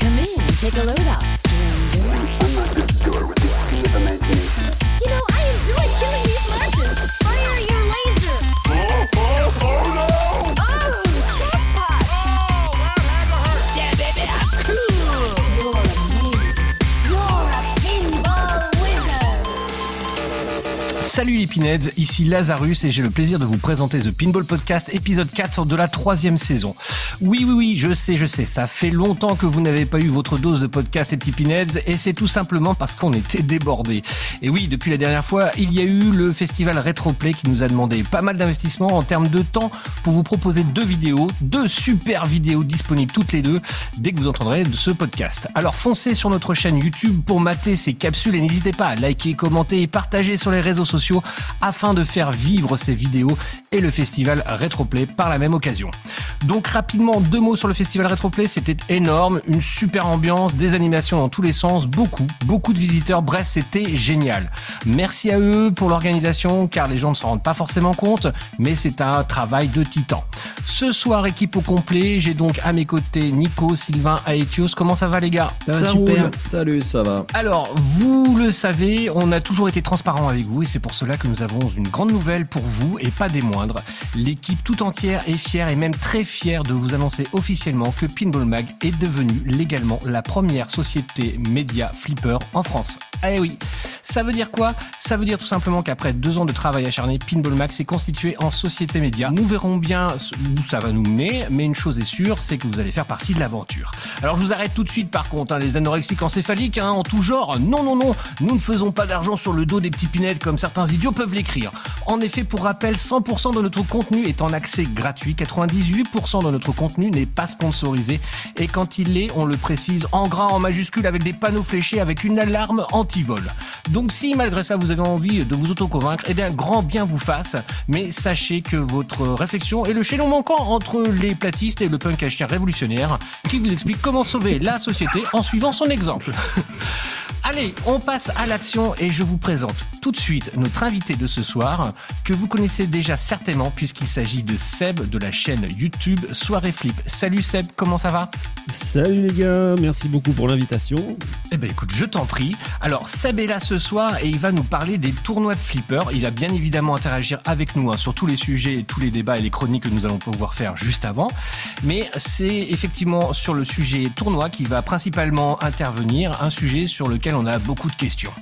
Come in, take a load off. Pinheads, ici Lazarus et j'ai le plaisir de vous présenter The Pinball Podcast épisode 4 de la troisième saison. Oui, oui, oui, je sais, je sais, ça fait longtemps que vous n'avez pas eu votre dose de podcast les petits Pinheads et c'est tout simplement parce qu'on était débordés. Et oui, depuis la dernière fois, il y a eu le festival Retroplay qui nous a demandé pas mal d'investissement en termes de temps pour vous proposer deux vidéos, deux super vidéos disponibles toutes les deux dès que vous entendrez ce podcast. Alors foncez sur notre chaîne YouTube pour mater ces capsules et n'hésitez pas à liker, commenter et partager sur les réseaux sociaux afin de faire vivre ces vidéos et le festival Retroplay par la même occasion. Donc rapidement deux mots sur le festival Retroplay, c'était énorme, une super ambiance, des animations dans tous les sens, beaucoup, beaucoup de visiteurs, bref c'était génial. Merci à eux pour l'organisation car les gens ne s'en rendent pas forcément compte, mais c'est un travail de titan. Ce soir équipe au complet, j'ai donc à mes côtés Nico, Sylvain, Aetios, comment ça va les gars? Ça va, super. Salut, ça va. alors, vous le savez, on a toujours été transparent avec vous et c'est pour cela que nous avons une grande nouvelle pour vous et pas des L'équipe tout entière est fière et même très fière de vous annoncer officiellement que Pinball Mag est devenue légalement la première société média flipper en France. Eh oui, ça veut dire quoi? Ça veut dire tout simplement qu'après deux ans de travail acharné, Pinball Mag s'est constitué en société média. Nous verrons bien où ça va nous mener, mais une chose est sûre, c'est que vous allez faire partie de l'aventure. Alors je vous arrête tout de suite par contre, hein, les anorexiques encéphaliques hein, en tout genre. Non, non, non, nous ne faisons pas d'argent sur le dos des petits pinettes comme certains idiots peuvent l'écrire. En effet, pour rappel, 100% de notre contenu est en accès gratuit, 98% de notre contenu n'est pas sponsorisé, et quand il l'est, on le précise en gras, en majuscule, avec des panneaux fléchés, avec une alarme anti-vol. Donc si malgré ça vous avez envie de vous autoconvaincre, eh bien grand bien vous fasse, mais sachez que votre réflexion est le chaînon manquant entre les platistes et le punk révolutionnaire qui vous explique comment sauver la société en suivant son exemple. Allez, on passe à l'action et je vous présente tout de suite notre invité de ce soir que vous connaissez déjà certainement puisqu'il s'agit de Seb de la chaîne YouTube Soirée Flip. Salut Seb, comment ça va? Salut les gars, merci beaucoup pour l'invitation. Eh ben écoute, je t'en prie. Alors Seb est là ce soir et il va nous parler des tournois de flipper. Il va bien évidemment interagir avec nous hein, sur tous les sujets, et tous les débats et les chroniques que nous allons pouvoir faire juste avant. Mais c'est effectivement sur le sujet tournoi qui va principalement intervenir, un sujet sur lequel on a beaucoup de questions.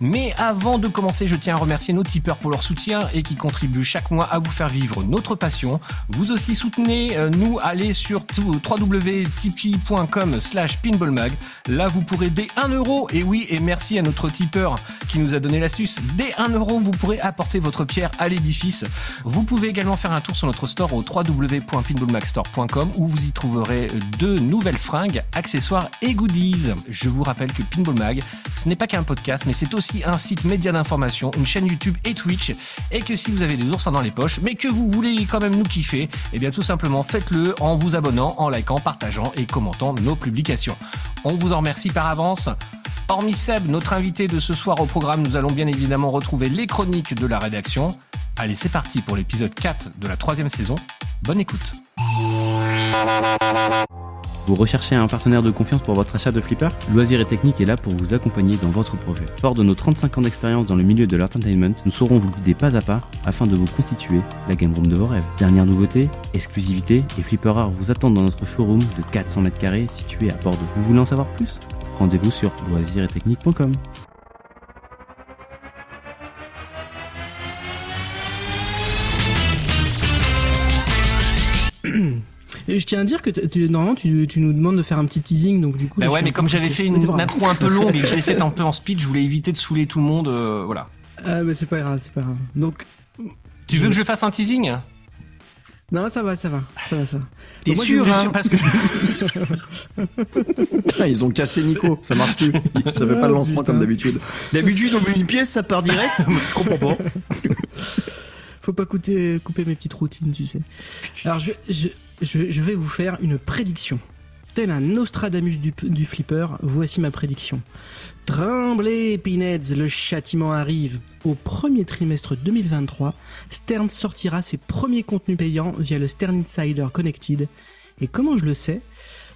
Mais avant de commencer, je tiens à remercier nos tipeurs pour leur soutien et qui contribuent chaque mois à vous faire vivre notre passion. Vous aussi soutenez euh, nous, allez sur www.tipeee.com slash pinballmag. Là, vous pourrez dès 1 euro, et oui, et merci à notre tipeur qui nous a donné l'astuce, dès 1 euro, vous pourrez apporter votre pierre à l'édifice. Vous pouvez également faire un tour sur notre store au www.pinballmagstore.com où vous y trouverez de nouvelles fringues, accessoires et goodies. Je vous rappelle que Pinball Mag, ce n'est pas qu'un podcast, mais c'est aussi un site média d'information, une chaîne YouTube et Twitch, et que si vous avez des oursins dans les poches, mais que vous voulez quand même nous kiffer, eh bien tout simplement faites-le en vous abonnant, en likant, partageant et commentant nos publications. On vous en remercie par avance. Hormis Seb, notre invité de ce soir au programme, nous allons bien évidemment retrouver les chroniques de la rédaction. Allez, c'est parti pour l'épisode 4 de la troisième saison. Bonne écoute. Vous recherchez un partenaire de confiance pour votre achat de flipper Loisir et Technique est là pour vous accompagner dans votre projet. Fort de nos 35 ans d'expérience dans le milieu de l'entertainment, nous saurons vous guider pas à pas afin de vous constituer la game room de vos rêves. Dernière nouveauté, exclusivité et flipper rares vous attendent dans notre showroom de 400 mètres carrés situé à Bordeaux. Vous voulez en savoir plus? Rendez-vous sur loisiretechnique.com. Et je tiens à dire que tu- normalement tu, tu nous demandes de faire un petit teasing donc du coup. Bah ouais, mais comme j'avais fait une grave. intro un peu longue et que je l'ai faite un peu en speed, je voulais éviter de saouler tout le monde. euh, voilà. Ah mais c'est pas grave, c'est pas grave. Donc Tu veux que je fasse un teasing? Non ça va, ça va, ça va, ça va. T'es sûr, hein Parce que Putain, ils ont cassé Nico, ça marche plus. Ça fait pas de lancement putain. comme d'habitude. D'habitude, on met une pièce, ça part direct. Je comprends pas. Faut pas couper, couper mes petites routines, tu sais. Alors je, je, je, vais vous faire une prédiction. Tel un Nostradamus du, du flipper, voici ma prédiction. Tremblez, Pinheads, le châtiment arrive. Au premier trimestre 2023, Stern sortira ses premiers contenus payants via le Stern Insider Connected Et comment je le sais?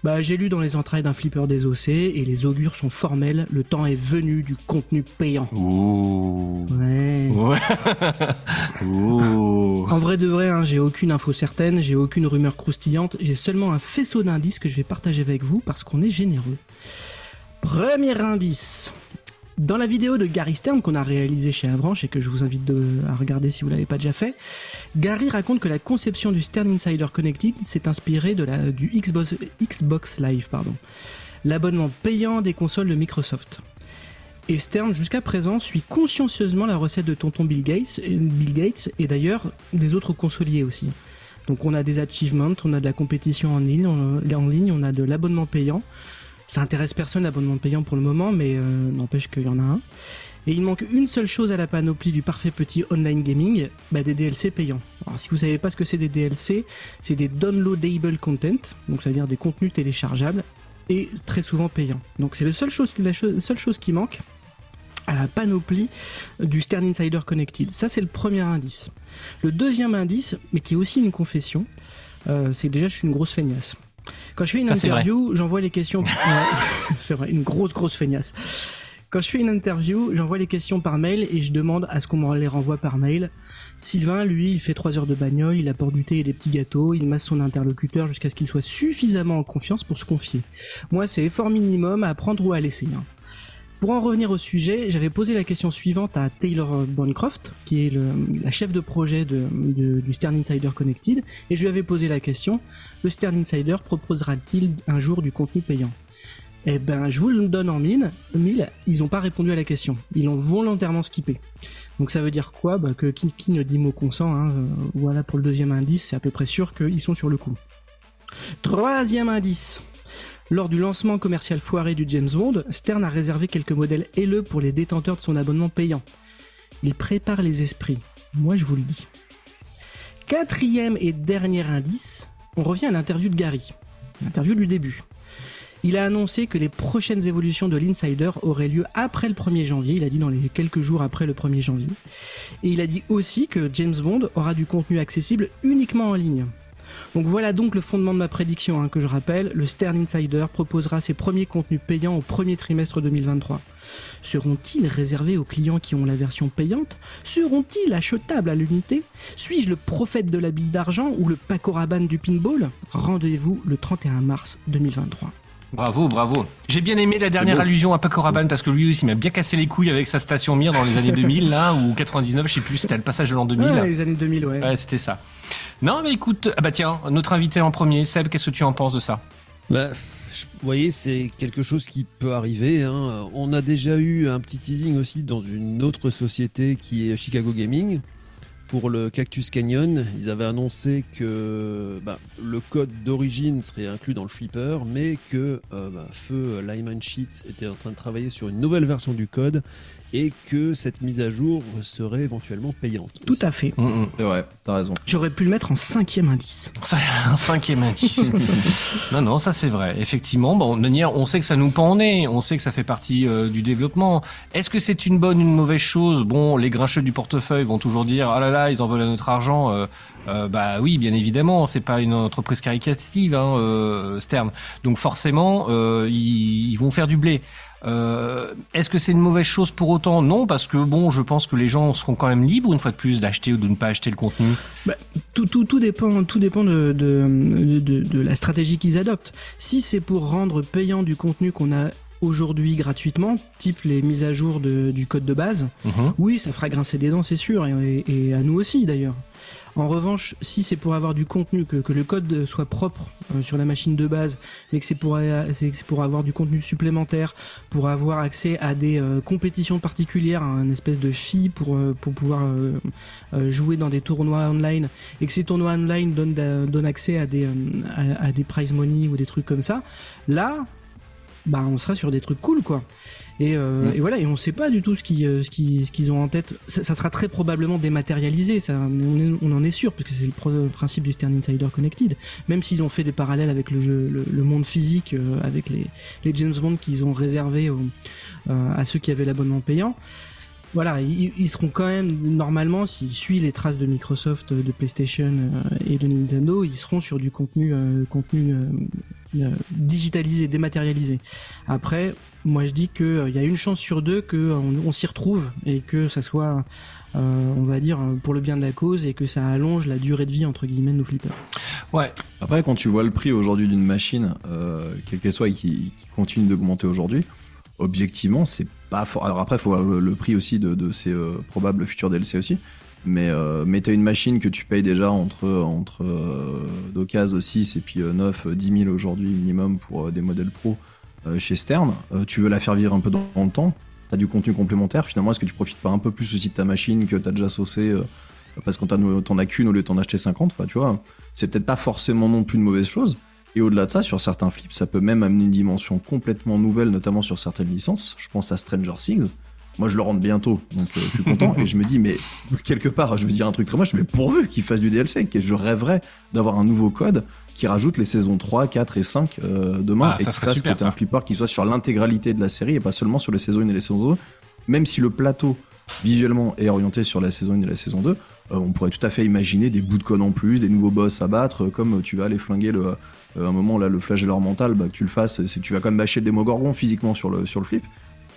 Bah, j'ai lu dans les entrailles d'un flipper désossé et les augures sont formels. Le temps est venu du contenu payant. Ouh. Ouais. Ouais. Ouh. En vrai de vrai, hein, j'ai aucune info certaine, j'ai aucune rumeur croustillante, j'ai seulement un faisceau d'indices que je vais partager avec vous parce qu'on est généreux. Premier indice. Dans la vidéo de Gary Stern qu'on a réalisée chez Avranches et que je vous invite à regarder si vous l'avez pas déjà fait, Gary raconte que la conception du Stern Insider Connected s'est inspirée de la, du Xbox, Xbox Live, pardon, l'abonnement payant des consoles de Microsoft. Et Stern, jusqu'à présent, suit consciencieusement la recette de tonton Bill Gates, Bill Gates et d'ailleurs des autres consoliers aussi. Donc on a des achievements, on a de la compétition en ligne, en ligne, on a de l'abonnement payant. Ça intéresse personne l'abonnement payant pour le moment, mais euh, n'empêche qu'il y en a un. Et il manque une seule chose à la panoplie du parfait petit online gaming, bah des DLC payants. Alors si vous savez pas ce que c'est des DLC, c'est des downloadable content, donc c'est-à-dire des contenus téléchargeables et très souvent payants. Donc c'est la seule chose, qui manque à la panoplie du Stern Insider Connected. Ça c'est le premier indice. Le deuxième indice, mais qui est aussi une confession, euh, c'est que déjà je suis une grosse feignasse. Quand je fais une Ça, interview, j'envoie les questions. C'est vrai, une grosse grosse feignasse. Quand je fais une interview, j'envoie les questions par mail et je demande à ce qu'on me les renvoie par mail. Sylvain, lui, il fait 3 heures de bagnole, il apporte du thé et des petits gâteaux, il masse son interlocuteur jusqu'à ce qu'il soit suffisamment en confiance pour se confier. Moi, c'est effort minimum à prendre ou à laisser. hein. Pour en revenir au sujet, j'avais posé la question suivante à Taylor Bancroft, qui est la chef de projet du Stern Insider Connected, et je lui avais posé la question, le Stern Insider proposera-t-il un jour du contenu payant? Eh ben, je vous le donne en mine, mille, ils n'ont pas répondu à la question. Ils l'ont volontairement skippé. Donc ça veut dire quoi? Bah, Que qui, qui ne dit mot consent, hein, euh, voilà pour le deuxième indice, c'est à peu près sûr qu'ils sont sur le coup. Troisième indice. Lors du lancement commercial foiré du James Bond, Stern a réservé quelques modèles haileux pour les détenteurs de son abonnement payant. Il prépare les esprits. Moi, je vous le dis. Quatrième et dernier indice, on revient à l'interview de Gary. L'interview du début. Il a annoncé que les prochaines évolutions de l'Insider auraient lieu après le 1er janvier. Il a dit dans les quelques jours après le 1er janvier. Et il a dit aussi que James Bond aura du contenu accessible uniquement en ligne. Donc voilà donc le fondement de ma prédiction hein, que je rappelle. Le Stern Insider proposera ses premiers contenus payants au premier trimestre 2023. Seront-ils réservés aux clients qui ont la version payante? Seront-ils achetables à l'unité? Suis-je le prophète de la bille d'argent ou le Paco Rabanne du pinball? Rendez-vous le 31 mars 2023. Bravo, bravo. J'ai bien aimé la dernière allusion à Paco Rabanne parce que lui aussi m'a bien cassé les couilles avec sa station Mir dans les années 2000 là ou 99, je sais plus, c'était le passage de l'an 2000. Ouais, les années 2000, ouais. Ouais, c'était ça. Non, mais écoute, ah bah tiens, notre invité en premier, Seb, qu'est-ce que tu en penses de ça? Bah, vous voyez, c'est quelque chose qui peut arriver. hein. On a déjà eu un petit teasing aussi dans une autre société qui est Chicago Gaming. Pour le Cactus Canyon, ils avaient annoncé que bah, le code d'origine serait inclus dans le flipper, mais que euh, bah, Feu Lyman Sheets était en train de travailler sur une nouvelle version du code et que cette mise à jour serait éventuellement payante. Tout à fait. C'est vrai, t'as raison. J'aurais pu le mettre en cinquième indice. Ça, un cinquième indice. non, non, ça c'est vrai. Effectivement, bon, de manière, on sait que ça nous pend au nez, on sait que ça fait partie euh, du développement. Est-ce que c'est une bonne ou une mauvaise chose? Bon, les grincheux du portefeuille vont toujours dire ah là là, ils en veulent à notre argent. Euh, euh, bah oui, bien évidemment, c'est pas une entreprise caritative, hein, euh, Stern. Donc forcément, euh, ils, ils vont faire du blé. Euh, Est-ce que c'est une mauvaise chose pour autant? Non, parce que bon, je pense que les gens seront quand même libres une fois de plus d'acheter ou de ne pas acheter le contenu. Tout, tout, tout dépend, tout dépend de, de la stratégie qu'ils adoptent. Si c'est pour rendre payant du contenu qu'on a aujourd'hui gratuitement, type les mises à jour de- du code de base, Mhm. oui, ça fera grincer des dents, c'est sûr, et, et à nous aussi d'ailleurs. En revanche, si c'est pour avoir du contenu, que, que le code soit propre euh, sur la machine de base, mais que c'est pour, euh, c'est pour avoir du contenu supplémentaire, pour avoir accès à des euh, compétitions particulières, un espèce de fee pour, euh, pour pouvoir jouer dans des tournois online, et que ces tournois online donnent, accès à des, à, à des prize money ou des trucs comme ça, là, bah, on sera sur des trucs cool, quoi. Et, euh, Mm. et voilà, et on sait pas du tout ce qu'ils euh, ce qu'ils- ce qu'ils ont en tête. Ça, ça sera très probablement dématérialisé, ça, on, est- on en est sûr, parce que c'est le principe du Stern Insider Connected. Même s'ils ont fait des parallèles avec le jeu, le, le monde physique, euh, avec les, les James Bond qu'ils ont réservés aux- euh, à ceux qui avaient l'abonnement payant. Voilà, ils, ils seront quand même normalement, s'ils suivent les traces de Microsoft, de PlayStation et de Nintendo, ils seront sur du contenu, euh, contenu digitalisé, dématérialisé. Après, moi je dis que euh, il y a une chance sur deux que on, on s'y retrouve et que ça soit, euh, on va dire, pour le bien de la cause et que ça allonge la durée de vie entre guillemets de nos flippers. Ouais, Après, quand tu vois le prix aujourd'hui d'une machine, euh, quelle qu'elle soit et qui, qui continue d'augmenter aujourd'hui, objectivement, c'est pas fort. Alors après, il faut voir le, le prix aussi de, de ces euh, probables futurs DLC aussi. Mais, euh, une machine que tu payes déjà entre, entre euh, d'occasion 6 et puis euh, 9, euh, 10 000 aujourd'hui minimum pour euh, des modèles pro euh, chez Stern. Euh, tu veux la faire vivre un peu dans, le temps. T'as du contenu complémentaire. Finalement, est-ce que tu profites pas un peu plus aussi de ta machine que t'as déjà saucé parce qu'on t'en as qu'une au lieu de acheter 50 Enfin, tu vois, c'est peut-être pas forcément non plus une mauvaise chose. Et au-delà de ça, sur certains flips, ça peut même amener une dimension complètement nouvelle, notamment sur certaines licences. Je pense à Stranger Things. Moi, je le rentre bientôt, donc euh, je suis content. et je me dis, mais quelque part, je veux dire un truc très moche, mais pourvu qu'il fasse du DLC, que je rêverais d'avoir un nouveau code qui rajoute les saisons 3, 4 et 5 euh, demain Ah, et ça qui fasse super, que t'aies un flipper qui soit sur l'intégralité de la série et pas seulement sur les saisons 1 et les saisons 2. Même si le plateau visuellement est orienté sur la saison 1 et la saison 2, euh, on pourrait tout à fait imaginer des bouts de code en plus, des nouveaux boss à battre, comme tu vas aller flinguer le, euh, un moment là le flagelleur mental, bah, que tu le fasses, c'est tu vas quand même bâcher le démogorgon physiquement sur le, sur le flip,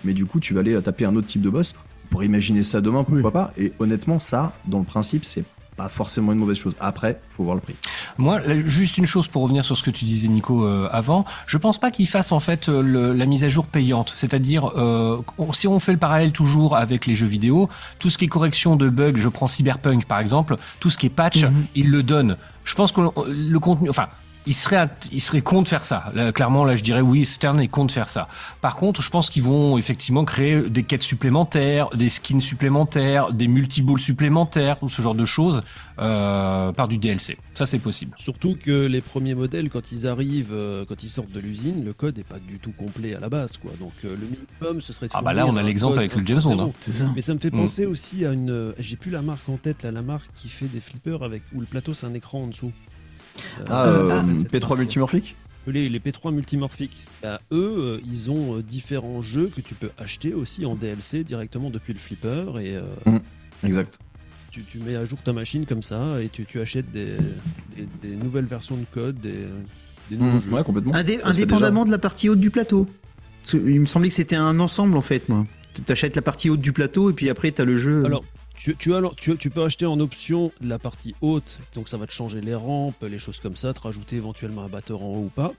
mais du coup tu vas aller taper un autre type de boss. Pour imaginer ça demain, pourquoi pas Et honnêtement, ça, dans le principe, c'est pas forcément une mauvaise chose. Après, faut voir le prix. Moi, là, juste une chose pour revenir sur ce que tu disais, Nico, euh, avant. Je pense pas qu'ils fassent en fait euh, le- la mise à jour payante. C'est-à-dire, euh, si on fait le parallèle toujours avec les jeux vidéo, tout ce qui est correction de bugs, je prends Cyberpunk par exemple, tout ce qui est patch, Mhm. ils le donnent. Je pense que le contenu, enfin. Il serait, il serait con de faire ça. Là, clairement, là, je dirais oui, Stern est con de faire ça. Par contre, je pense qu'ils vont effectivement créer des quêtes supplémentaires, des skins supplémentaires, des multiballs supplémentaires, ou ce genre de choses euh, par du DLC. Ça, c'est possible. Surtout que les premiers modèles, quand ils arrivent, euh, quand ils sortent de l'usine, le code n'est pas du tout complet à la base, quoi. Donc euh, le minimum, ce serait de Ah bah là, on a l'exemple avec le James Bond, hein. 1.0. C'est ça. Mais ça me fait Mm. penser aussi à une. euh, J'ai plus la marque en tête, là, la marque qui fait des flippers avec où le plateau c'est un écran en dessous. Ah, Euh, euh, cette P3 marque. multimorphique Les, les P3 multimorphiques. Bah, eux, euh, ils ont euh, différents jeux que tu peux acheter aussi en DLC directement depuis le flipper et euh, Exact. tu, tu mets à jour ta machine comme ça et tu, tu achètes des, des- des nouvelles versions de code, des, des nouveaux Mmh, jeux. ouais, complètement. Indé- indépendamment de la partie haute du plateau. Il me semblait que c'était un ensemble en fait, moi. T'achètes la partie haute du plateau et puis après t'as le jeu. Alors, tu, peux acheter en option la partie haute, donc ça va te changer les rampes, les choses comme ça, te rajouter éventuellement un batteur en haut ou pas.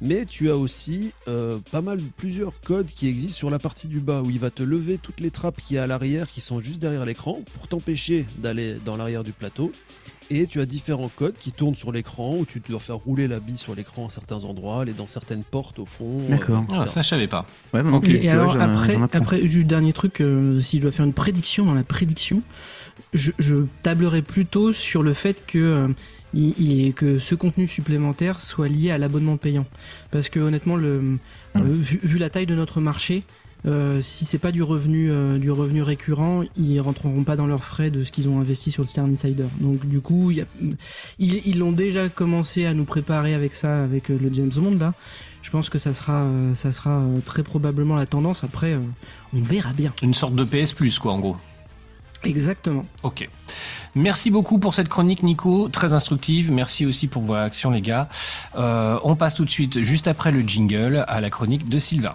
Mais tu as aussi euh, pas mal, plusieurs codes qui existent sur la partie du bas, où il va te lever toutes les trappes qui y a à l'arrière, qui sont juste derrière l'écran, pour t'empêcher d'aller dans l'arrière du plateau. Et tu as différents codes qui tournent sur l'écran, où tu dois faire rouler la bille sur l'écran à certains endroits, aller dans certaines portes au fond. euh, D'accord. Ah, ça, je savais pas. Ouais, Et vois, alors après, après, juste dernier truc, euh, si je dois faire une prédiction dans la prédiction, je, je tablerai plutôt sur le fait que euh, il- il- que ce contenu supplémentaire soit lié à l'abonnement payant, parce que honnêtement, le, vu, vu la taille de notre marché. Euh, si c'est pas du revenu euh, du revenu récurrent, ils rentreront pas dans leurs frais de ce qu'ils ont investi sur le Stern Insider. Donc du coup, y a- ils ils l'ont déjà commencé à nous préparer avec ça, avec euh, le James Bond là. Je pense que ça sera, euh, ça sera euh, très probablement la tendance. Après, euh, on verra bien. Une sorte de PS Plus, quoi, en gros. Exactement. Ok. Merci beaucoup pour cette chronique, Nico, très instructive. Merci aussi pour vos réactions, les gars. Euh, on passe tout de suite, juste après le jingle, à la chronique de Sylvain.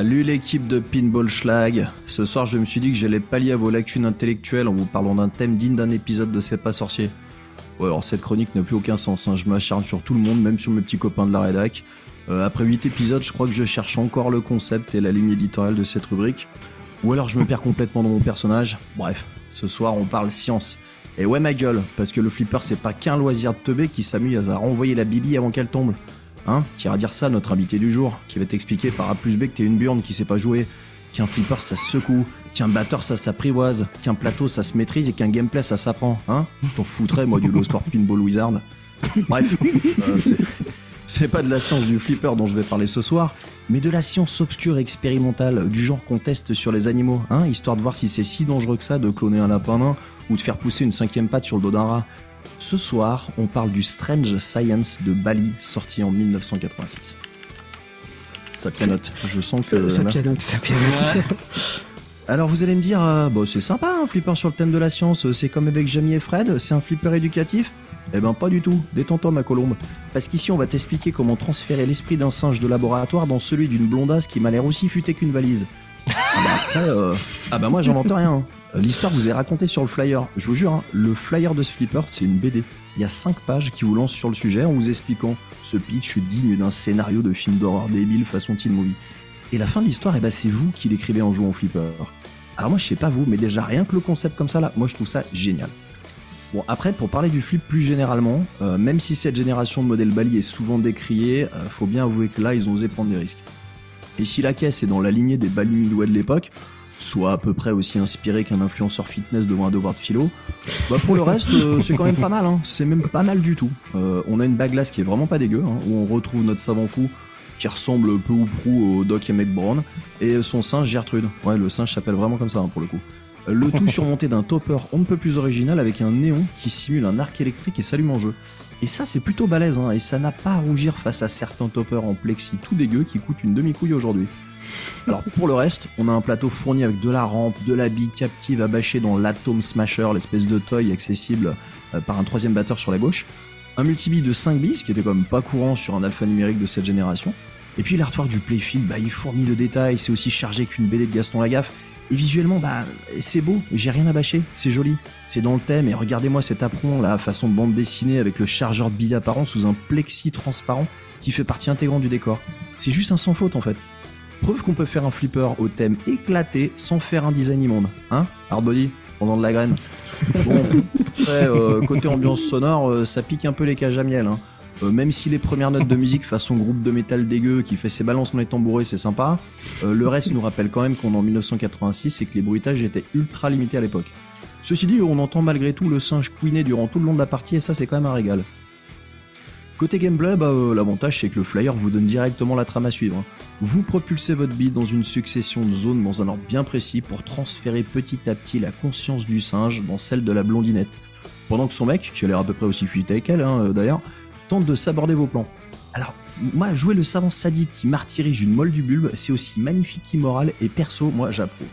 Salut l'équipe de Pinball Schlag. Ce soir, je me suis dit que j'allais pallier à vos lacunes intellectuelles en vous parlant d'un thème digne d'un épisode de C'est pas sorcier. Ouais, alors cette chronique n'a plus aucun sens. hein. Je m'acharne sur tout le monde, même sur mes petits copains de la rédac. Euh, après 8 épisodes, je crois que je cherche encore le concept et la ligne éditoriale de cette rubrique. Ou alors je me perds complètement dans mon personnage. Bref, ce soir, on parle science. Et ouais, ma gueule, parce que le flipper, c'est pas qu'un loisir de teubé qui s'amuse à renvoyer la bibi avant qu'elle tombe. Hein T'iras dire ça notre invité du jour, qui va t'expliquer par A plus B que t'es une burne qui sait pas jouer, qu'un flipper ça se secoue, qu'un batteur ça s'apprivoise, qu'un plateau ça se maîtrise et qu'un gameplay ça s'apprend. Hein Je t'en foutrais moi du low score pinball wizard. Bref, euh, c'est- c'est pas de la science du flipper dont je vais parler ce soir, mais de la science obscure et expérimentale, du genre qu'on teste sur les animaux, hein, histoire de voir si c'est si dangereux que ça de cloner un lapin nain ou de faire pousser une cinquième patte sur le dos d'un rat. Ce soir, on parle du Strange Science de Bali, sorti en 1986. Ça pianote, je sens que... Ça, ça là- pianote. Alors vous allez me dire, euh, bon c'est sympa un flipper sur le thème de la science, euh, c'est comme avec Jamie et Fred, c'est un flipper éducatif? Eh ben pas du tout, détends-toi ma colombe. Parce qu'ici on va t'expliquer comment transférer l'esprit d'un singe de laboratoire dans celui d'une blondasse qui m'a l'air aussi futée qu'une valise. Ah bah après, euh, ah bah moi j'invente rien. L'histoire vous est racontée sur le flyer. Je vous jure, hein, le flyer de ce flipper c'est une BD. Il y a 5 pages qui vous lancent sur le sujet en vous expliquant ce pitch digne d'un scénario de film d'horreur débile façon teen movie. Et la fin de l'histoire, eh ben, c'est vous qui l'écrivez en jouant au flipper. Alors moi je sais pas vous, mais déjà rien que le concept comme ça là, moi je trouve ça génial. Bon après pour parler du flip plus généralement, euh, même si cette génération de modèles Bali est souvent décriée, euh, faut bien avouer que là ils ont osé prendre des risques. Et si la caisse est dans la lignée des Bali Midway de l'époque, soit à peu près aussi inspiré qu'un influenceur fitness devant un devoir de philo, bah pour le reste euh, c'est quand même pas mal, hein. c'est même pas mal du tout. Euh, on a une baglace qui est vraiment pas dégueu, hein, où on retrouve notre savant fou qui ressemble peu ou prou au Doc Emmett Brown, et son singe Gertrude. Ouais, le singe s'appelle vraiment comme ça hein, pour le coup. Euh, Le tout surmonté d'un topper on ne peut plus original avec un néon qui simule un arc électrique et s'allume en jeu. Et ça c'est plutôt balèze, hein, et ça n'a pas à rougir face à certains toppers en plexi tout dégueu qui coûtent une demi-couille aujourd'hui. Alors pour le reste, on a un plateau fourni avec de la rampe, de la bille captive à bâcher dans l'Atom Smasher, l'espèce de toy accessible euh, par un troisième batteur sur la gauche, un multibille de 5 bis qui était quand même pas courant sur un alpha numérique de cette génération, et puis l'artwork du Playfield, bah, il fournit de détails, c'est aussi chargé qu'une BD de Gaston Lagaffe, et visuellement, bah, c'est beau, j'ai rien à bâcher, c'est joli, c'est dans le thème, et regardez-moi cet apron là, façon de bande dessinée avec le chargeur de billes apparent sous un plexi transparent qui fait partie intégrante du décor. C'est juste un sans faute en fait. Preuve qu'on peut faire un flipper au thème éclaté sans faire un design immonde. Hein Hardbody Pendant de la graine. Bon, après, euh, côté ambiance sonore, euh, ça pique un peu les cages à miel. Hein. Euh, même si les premières notes de musique façon groupe de métal dégueu qui fait ses balances dans les tambourets, c'est sympa, le reste nous rappelle quand même qu'on est en 1986 et que les bruitages étaient ultra limités à l'époque. Ceci dit, on entend malgré tout le singe couiner durant tout le long de la partie et ça c'est quand même un régal. Côté gameplay, bah, euh, l'avantage c'est que le flyer vous donne directement la trame à suivre. hein. Vous propulsez votre bille dans une succession de zones dans un ordre bien précis pour transférer petit à petit la conscience du singe dans celle de la blondinette. Pendant que son mec, qui a l'air à peu près aussi fuité qu'elle hein, euh, d'ailleurs, tente de s'aborder vos plans. Alors, moi, jouer le savant sadique qui martyrise une molle du bulbe, c'est aussi magnifique qu'immoral et perso, moi j'approuve.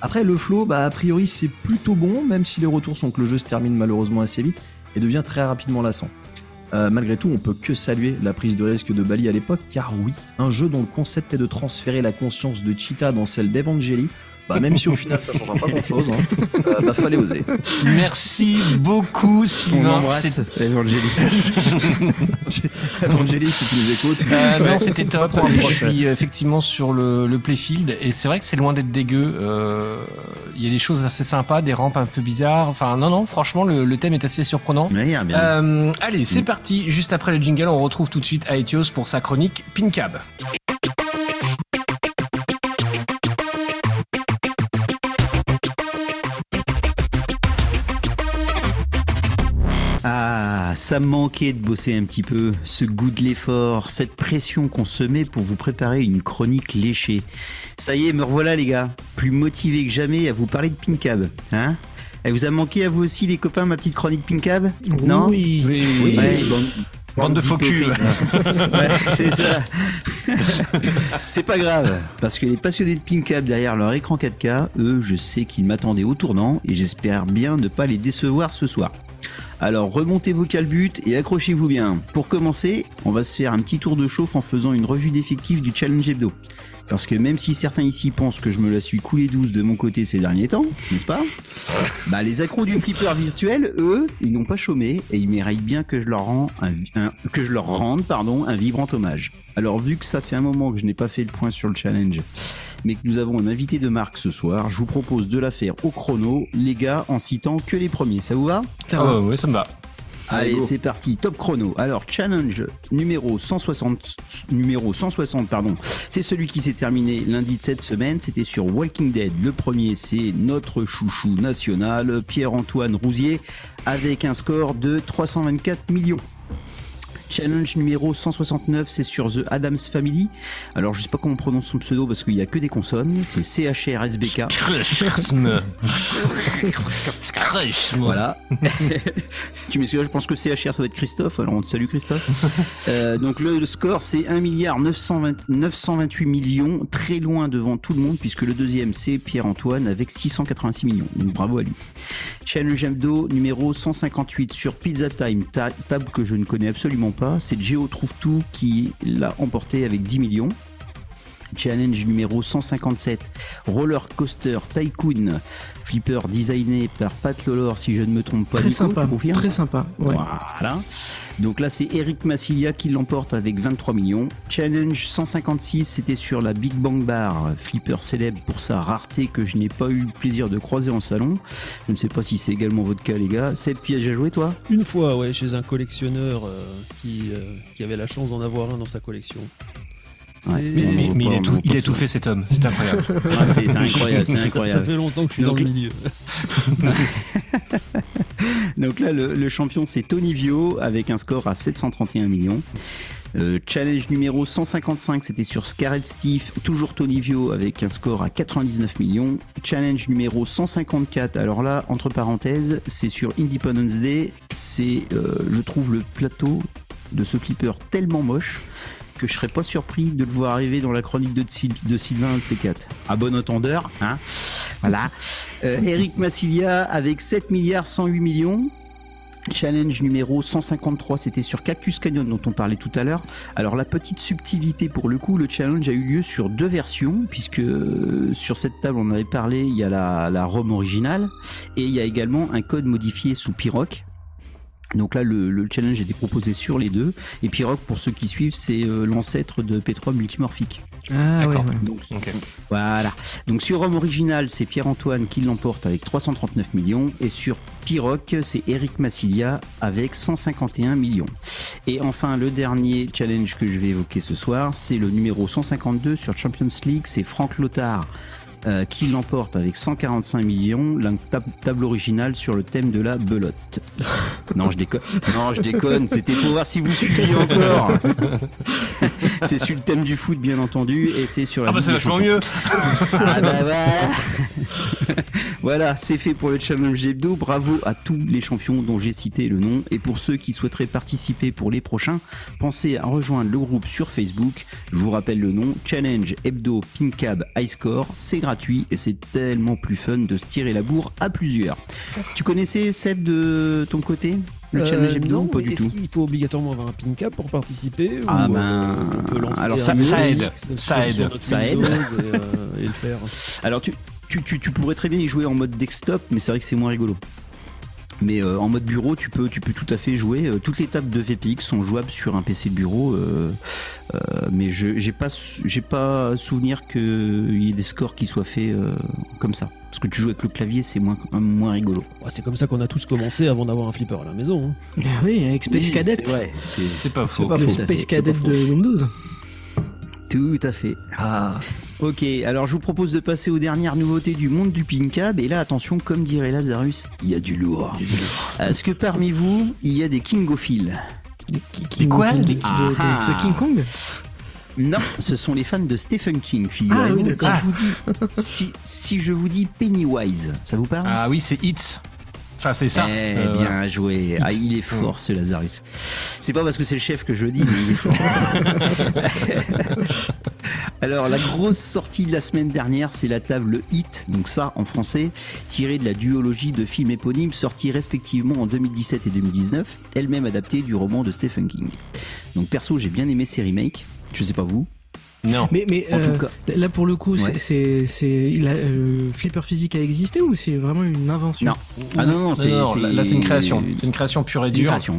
Après, le flow, bah, a priori, c'est plutôt bon, même si les retours sont que le jeu se termine malheureusement assez vite et devient très rapidement lassant. Euh, malgré tout, on peut que saluer la prise de risque de Bali à l'époque, car oui, un jeu dont le concept est de transférer la conscience de Cheetah dans celle d'Evangeli, bah, même si au final ça changera pas grand chose, bah fallait oser. Merci beaucoup, On Sylvain. l'embrasse, C'est- Evangeli. Evangeli, si tu nous écoutes. Euh, non, c'était top. Un Je procès. suis effectivement sur le, le playfield et c'est vrai que c'est loin d'être dégueu. Euh, Il y a des choses assez sympas, des rampes un peu bizarres. Enfin, non, non, franchement, le, le thème est assez surprenant. Ouais, bien. Euh, allez, c'est parti. Juste après le jingle, on retrouve tout de suite Aetios pour sa chronique Pincab. Ça me manquait de bosser un petit peu, ce goût de l'effort, cette pression qu'on se met pour vous préparer une chronique léchée. Ça y est, me revoilà les gars, plus motivé que jamais à vous parler de Pincab. Hein? Elle vous a manqué à vous aussi les copains ma petite chronique Pincab Non? Oui. Oui. Ouais, bande, Bande de faux culs. ouais, c'est ça. c'est pas grave, parce que les passionnés de Pincab derrière leur écran 4K, eux, je sais qu'ils m'attendaient au tournant et j'espère bien ne pas les décevoir ce soir. Alors remontez vos calbutes et accrochez-vous bien. Pour commencer, on va se faire un petit tour de chauffe en faisant une revue d'effectifs du Challenge Hebdo. Parce que même si certains ici pensent que je me la suis coulée douce de mon côté ces derniers temps, n'est-ce pas Bah les accros du flipper virtuel, eux, ils n'ont pas chômé et ils méritent bien que je leur, rends un, un- que je leur rende pardon, un vibrant hommage. Alors vu que ça fait un moment que je n'ai pas fait le point sur le challenge, mais que nous avons un invité de marque ce soir, je vous propose de la faire au chrono, les gars, en citant que les premiers. Ça vous va Ça va. ouais, ouais, ça me va. Allez, c'est parti, top chrono. Alors, challenge numéro 160, numéro 160, pardon. C'est celui qui s'est terminé lundi de cette semaine. C'était sur Walking Dead. Le premier, c'est notre chouchou national, Pierre-Antoine Rousier, avec un score de 324 millions. Challenge numéro 169, c'est sur The Adams Family. Alors, je sais pas comment on prononce son pseudo parce qu'il y a que des consonnes. C'est CHRSBK. Voilà. tu m'excuses, je pense que CHR ça doit être Christophe. Alors on te salue Christophe. Euh, donc le, le score c'est 1 milliard 920 928 millions, très loin devant tout le monde puisque le deuxième c'est Pierre-Antoine avec 686 millions. Donc bravo à lui. Challenge Hebdo numéro 158 sur Pizza Time, ta- table que je ne connais absolument pas. C'est Géo Trouve Tout qui l'a emporté avec 10 millions. Challenge numéro 157, Roller Coaster Tycoon, flipper designé par Pat Lolor, si je ne me trompe pas. Très Nico, sympa. Très sympa. Ouais. Voilà. Donc là, c'est Eric Massilia qui l'emporte avec 23 millions. Challenge 156, c'était sur la Big Bang Bar, flipper célèbre pour sa rareté que je n'ai pas eu le plaisir de croiser en salon. Je ne sais pas si c'est également votre cas, les gars. Seb, piège à jouer, toi? Une fois, ouais, chez un collectionneur euh, euh, qui avait la chance d'en avoir un dans sa collection. Ouais. Mais, mais- On mais il est tout, il est tout fait cet homme, c'est incroyable. Ah, C'est c'est incroyable, c'est Ça- Ça, incroyable. fait longtemps que je suis Donc dans le milieu. Donc là, le, le champion, c'est Tony Vio avec un score à 731 millions. Euh, challenge numéro 155, c'était sur Scarlet Steve, toujours Tony Vio avec un score à 99 millions. Challenge numéro 154, alors là, entre parenthèses, c'est sur Independence Day. C'est, euh, je trouve, le plateau de ce flipper tellement moche que je serais pas surpris de le voir arriver dans la chronique de, Syl- de Sylvain un de ces quatre. À bon entendeur, hein. Voilà. Euh, Eric Massilia avec 7 milliards 108 millions. Challenge numéro 153, c'était sur Cactus Canyon dont on parlait tout à l'heure. Alors la petite subtilité pour le coup, le challenge a eu lieu sur deux versions, puisque euh, sur cette table on avait parlé, il y a la, la ROM originale, et il y a également un code modifié sous Piroc. Donc là, le, le challenge a été proposé sur les deux. Et Piroc, pour ceux qui suivent, c'est euh, l'ancêtre de P3 multimorphique. Ah ouais, D'accord. ouais. Donc, Ok. voilà. Donc sur Rome original, c'est Pierre-Antoine qui l'emporte avec 339 millions. Et sur Piroc, c'est Eric Massilia avec 151 millions. Et enfin, le dernier challenge que je vais évoquer ce soir, c'est le numéro 152 sur Champions League. C'est Franck Lothar. Euh, qui l'emporte avec 145 millions, la tab- table originale sur le thème de la belote. Non, je déconne. Non, je déconne. C'était pour voir si vous suiviez encore. c'est sur le thème du foot, bien entendu, et c'est sur la. Ah bah c'est vachement mieux. Ah bah voilà. voilà, c'est fait pour le challenge hebdo. Bravo à tous les champions dont j'ai cité le nom. Et pour ceux qui souhaiteraient participer pour les prochains, pensez à rejoindre le groupe sur Facebook. Je vous rappelle le nom Challenge Hebdo Pincab High Score. C'est gratuit et c'est tellement plus fun de se tirer la bourre à plusieurs. Tu connaissais Seb de ton côté le Euh, challenge hebdo non, ou pas du Est-ce tout qu'il faut obligatoirement avoir un pin cap pour participer Ah ou, ben, euh, on peut lancer alors ça- aide, ça aide, ça aide. Et, euh, et le faire. Alors tu, tu, tu, tu pourrais très bien y jouer en mode desktop, mais c'est vrai que c'est moins rigolo. Mais euh, en mode bureau, tu peux, tu peux tout à fait jouer. Euh, toutes les tables de VPX sont jouables sur un PC bureau, euh, euh, mais je j'ai pas j'ai pas souvenir qu'il y ait des scores qui soient faits euh, comme ça. Parce que tu joues avec le clavier, c'est moins moins rigolo. C'est comme ça qu'on a tous commencé avant d'avoir un flipper à la maison. hein. Ah oui, avec Space Oui, Cadet. c'est vrai, c'est C'est pas faux. pas le faux. Space Cadet de Windows. Tout à fait. Ah. Ok, alors je vous propose de passer aux dernières nouveautés du monde du Pincab. Et là, attention, comme dirait Lazarus, il y a du lourd. Est-ce que parmi vous, il y a des kingophiles Des, King quoi de, de- Des- de- Ah. de King Kong Non, ce sont les fans de Stephen King, figurez-vous. Ah oui, si, je vous dis, si, si je vous dis Pennywise, ça vous parle? Ah oui, c'est Hits. Enfin, c'est ça. Eh Euh, bien voilà. joué. Ah, il est fort ce Lazarus. C'est pas parce que c'est le chef que je le dis, mais il est fort. Alors, la grosse sortie de la semaine dernière, c'est la table Hit, donc ça en français, tirée de la duologie de films éponymes sortis respectivement en 2017 et 2019, elle-même adaptée du roman de Stephen King. Donc, perso, j'ai bien aimé ces remakes. Je sais pas vous. Non. Mais, mais En euh, tout cas, là pour le coup, Ouais. c'est- c'est c'est il a, euh, Flipper physique a existé ou c'est vraiment une invention? Non. ah non, non, c'est non, là, là, c'est une création. C'est C'est une création pure et une dure. création.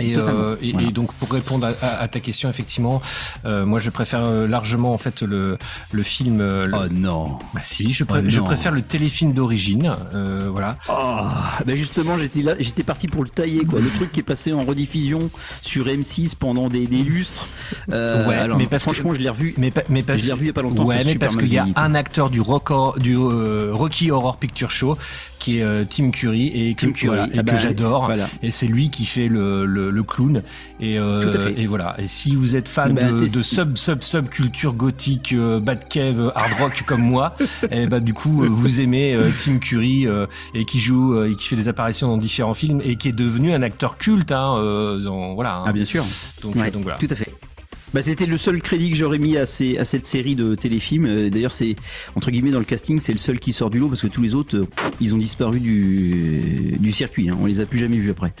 Et, euh, et, Voilà. et donc pour répondre à, à- à ta question, effectivement, euh, moi je préfère euh, largement en fait le, le film. le- Oh non. Bah si, je, pré- Oh je préfère le téléfilm d'origine. euh, voilà. Oh, bah justement, j'étais là, j'étais parti pour le tailler, quoi. Le truc qui est passé en rediffusion sur M6 pendant des, des lustres. Euh, Ouais, alors, mais parce que- franchement, je l'ai revu. Mais, mais parce Je l'ai revu il y a pas longtemps. Ouais, mais parce qu'il y a un acteur du, Rock Hor- du euh, Rocky Horror Picture Show qui est euh, Tim Curry et que, Tim Curry. voilà, et Ah que bah, j'adore. Voilà. Et c'est lui qui fait le, le, le clown. Et, euh, Tout à fait. et voilà. Et si vous êtes fan Bah, de, sub sub sub culture gothique, euh, bad cave, hard rock comme moi, et bah du coup vous aimez Tim Curry et qui joue et qui fait des apparitions dans différents films et qui est devenu un acteur culte. Hein, dans- voilà. hein. Ah bien sûr. donc, Ouais, donc voilà. Tout à fait. Bah, c'était le seul crédit que j'aurais mis à, cette série de téléfilms. Euh, D'ailleurs, c'est entre guillemets dans le casting, c'est le seul qui sort du lot parce que tous les autres, euh, ils ont disparu du, du circuit. Hein. On les a plus jamais vus après.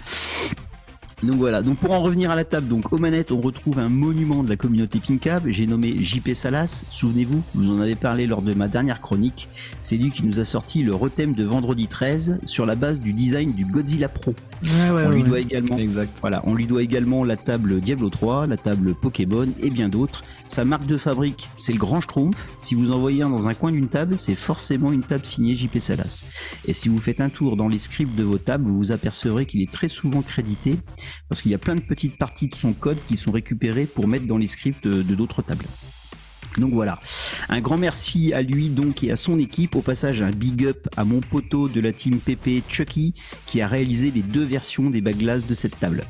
Donc voilà. Donc pour en revenir à la table, donc aux manettes, on retrouve un monument de la communauté Pincab. J'ai nommé JP Salas. Souvenez-vous, je vous en avais parlé lors de ma dernière chronique. C'est lui qui nous a sorti le rethème de Vendredi 13 sur la base du design du Godzilla Pro. Ouais, ouais, on lui ouais. doit également Exact. voilà, on lui doit également la table Diablo 3, la table Pokémon et bien d'autres. Sa marque de fabrique, c'est le Grand Schtroumpf. Si vous en voyez un dans un coin d'une table, c'est forcément une table signée JP Salas. Et si vous faites un tour dans les scripts de vos tables, vous vous apercevrez qu'il est très souvent crédité parce qu'il y a plein de petites parties de son code qui sont récupérées pour mettre dans les scripts de de d'autres tables. Donc voilà, un grand merci à lui donc et à son équipe. Au passage, un big up à mon poteau de la team PP Chucky qui a réalisé les deux versions des bagues glaces de cette table.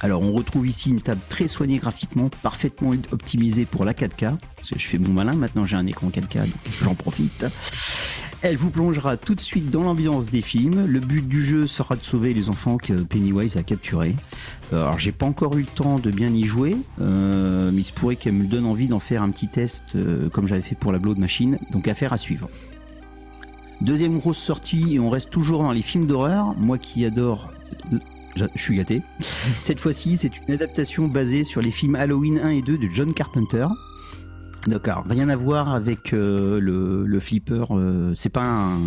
Alors on retrouve ici une table très soignée graphiquement, parfaitement optimisée pour la 4K. Parce que je fais mon malin, maintenant j'ai un écran 4K, donc j'en profite. Elle vous plongera tout de suite dans l'ambiance des films. Le but du jeu sera de sauver les enfants que Pennywise a capturés. Euh, Alors j'ai pas encore eu le temps de bien y jouer, euh, mais il se pourrait qu'elle me donne envie d'en faire un petit test euh, comme j'avais fait pour la Blood Machine, donc affaire à suivre. Deuxième grosse sortie, et on reste toujours dans les films d'horreur, moi qui adore... Je je suis gâté. Cette fois-ci, c'est une adaptation basée sur les films Halloween 1 et 2 de John Carpenter. D'accord, rien à voir avec euh, le, le flipper. euh, c'est pas un,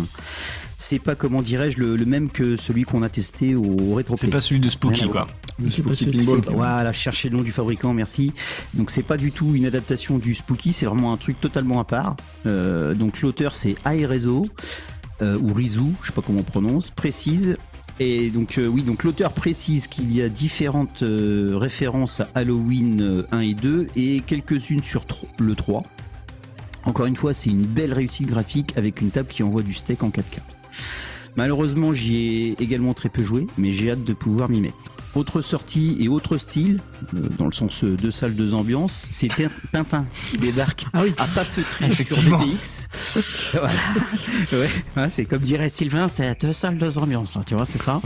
c'est pas comment dirais-je le, le même que celui qu'on a testé au rétro. C'est pas celui de Spooky quoi. C'est pas Spooky Pinball. Voilà, cherchez le nom du fabricant, merci. Donc c'est pas du tout une adaptation du Spooky, c'est vraiment un truc totalement à part. Euh, donc l'auteur c'est Airezo euh, ou Rizu, je sais pas comment on prononce, précise. Et donc euh, oui, donc l'auteur précise qu'il y a différentes euh, références à Halloween euh, 1 et 2 et quelques-unes sur le 3. Encore une fois, c'est une belle réussite graphique avec une table qui envoie du steak en 4K. Malheureusement, j'y ai également très peu joué, mais j'ai hâte de pouvoir m'y mettre. Autre sortie et autre style, euh, dans le sens euh, deux salles, deux ambiances, c'est Tin- Tintin qui débarque Ah oui. à pas feutrer sur. BPX. voilà. Ouais, ouais, c'est comme dirait Sylvain, c'est deux salles, deux ambiances, là, tu vois, c'est ça.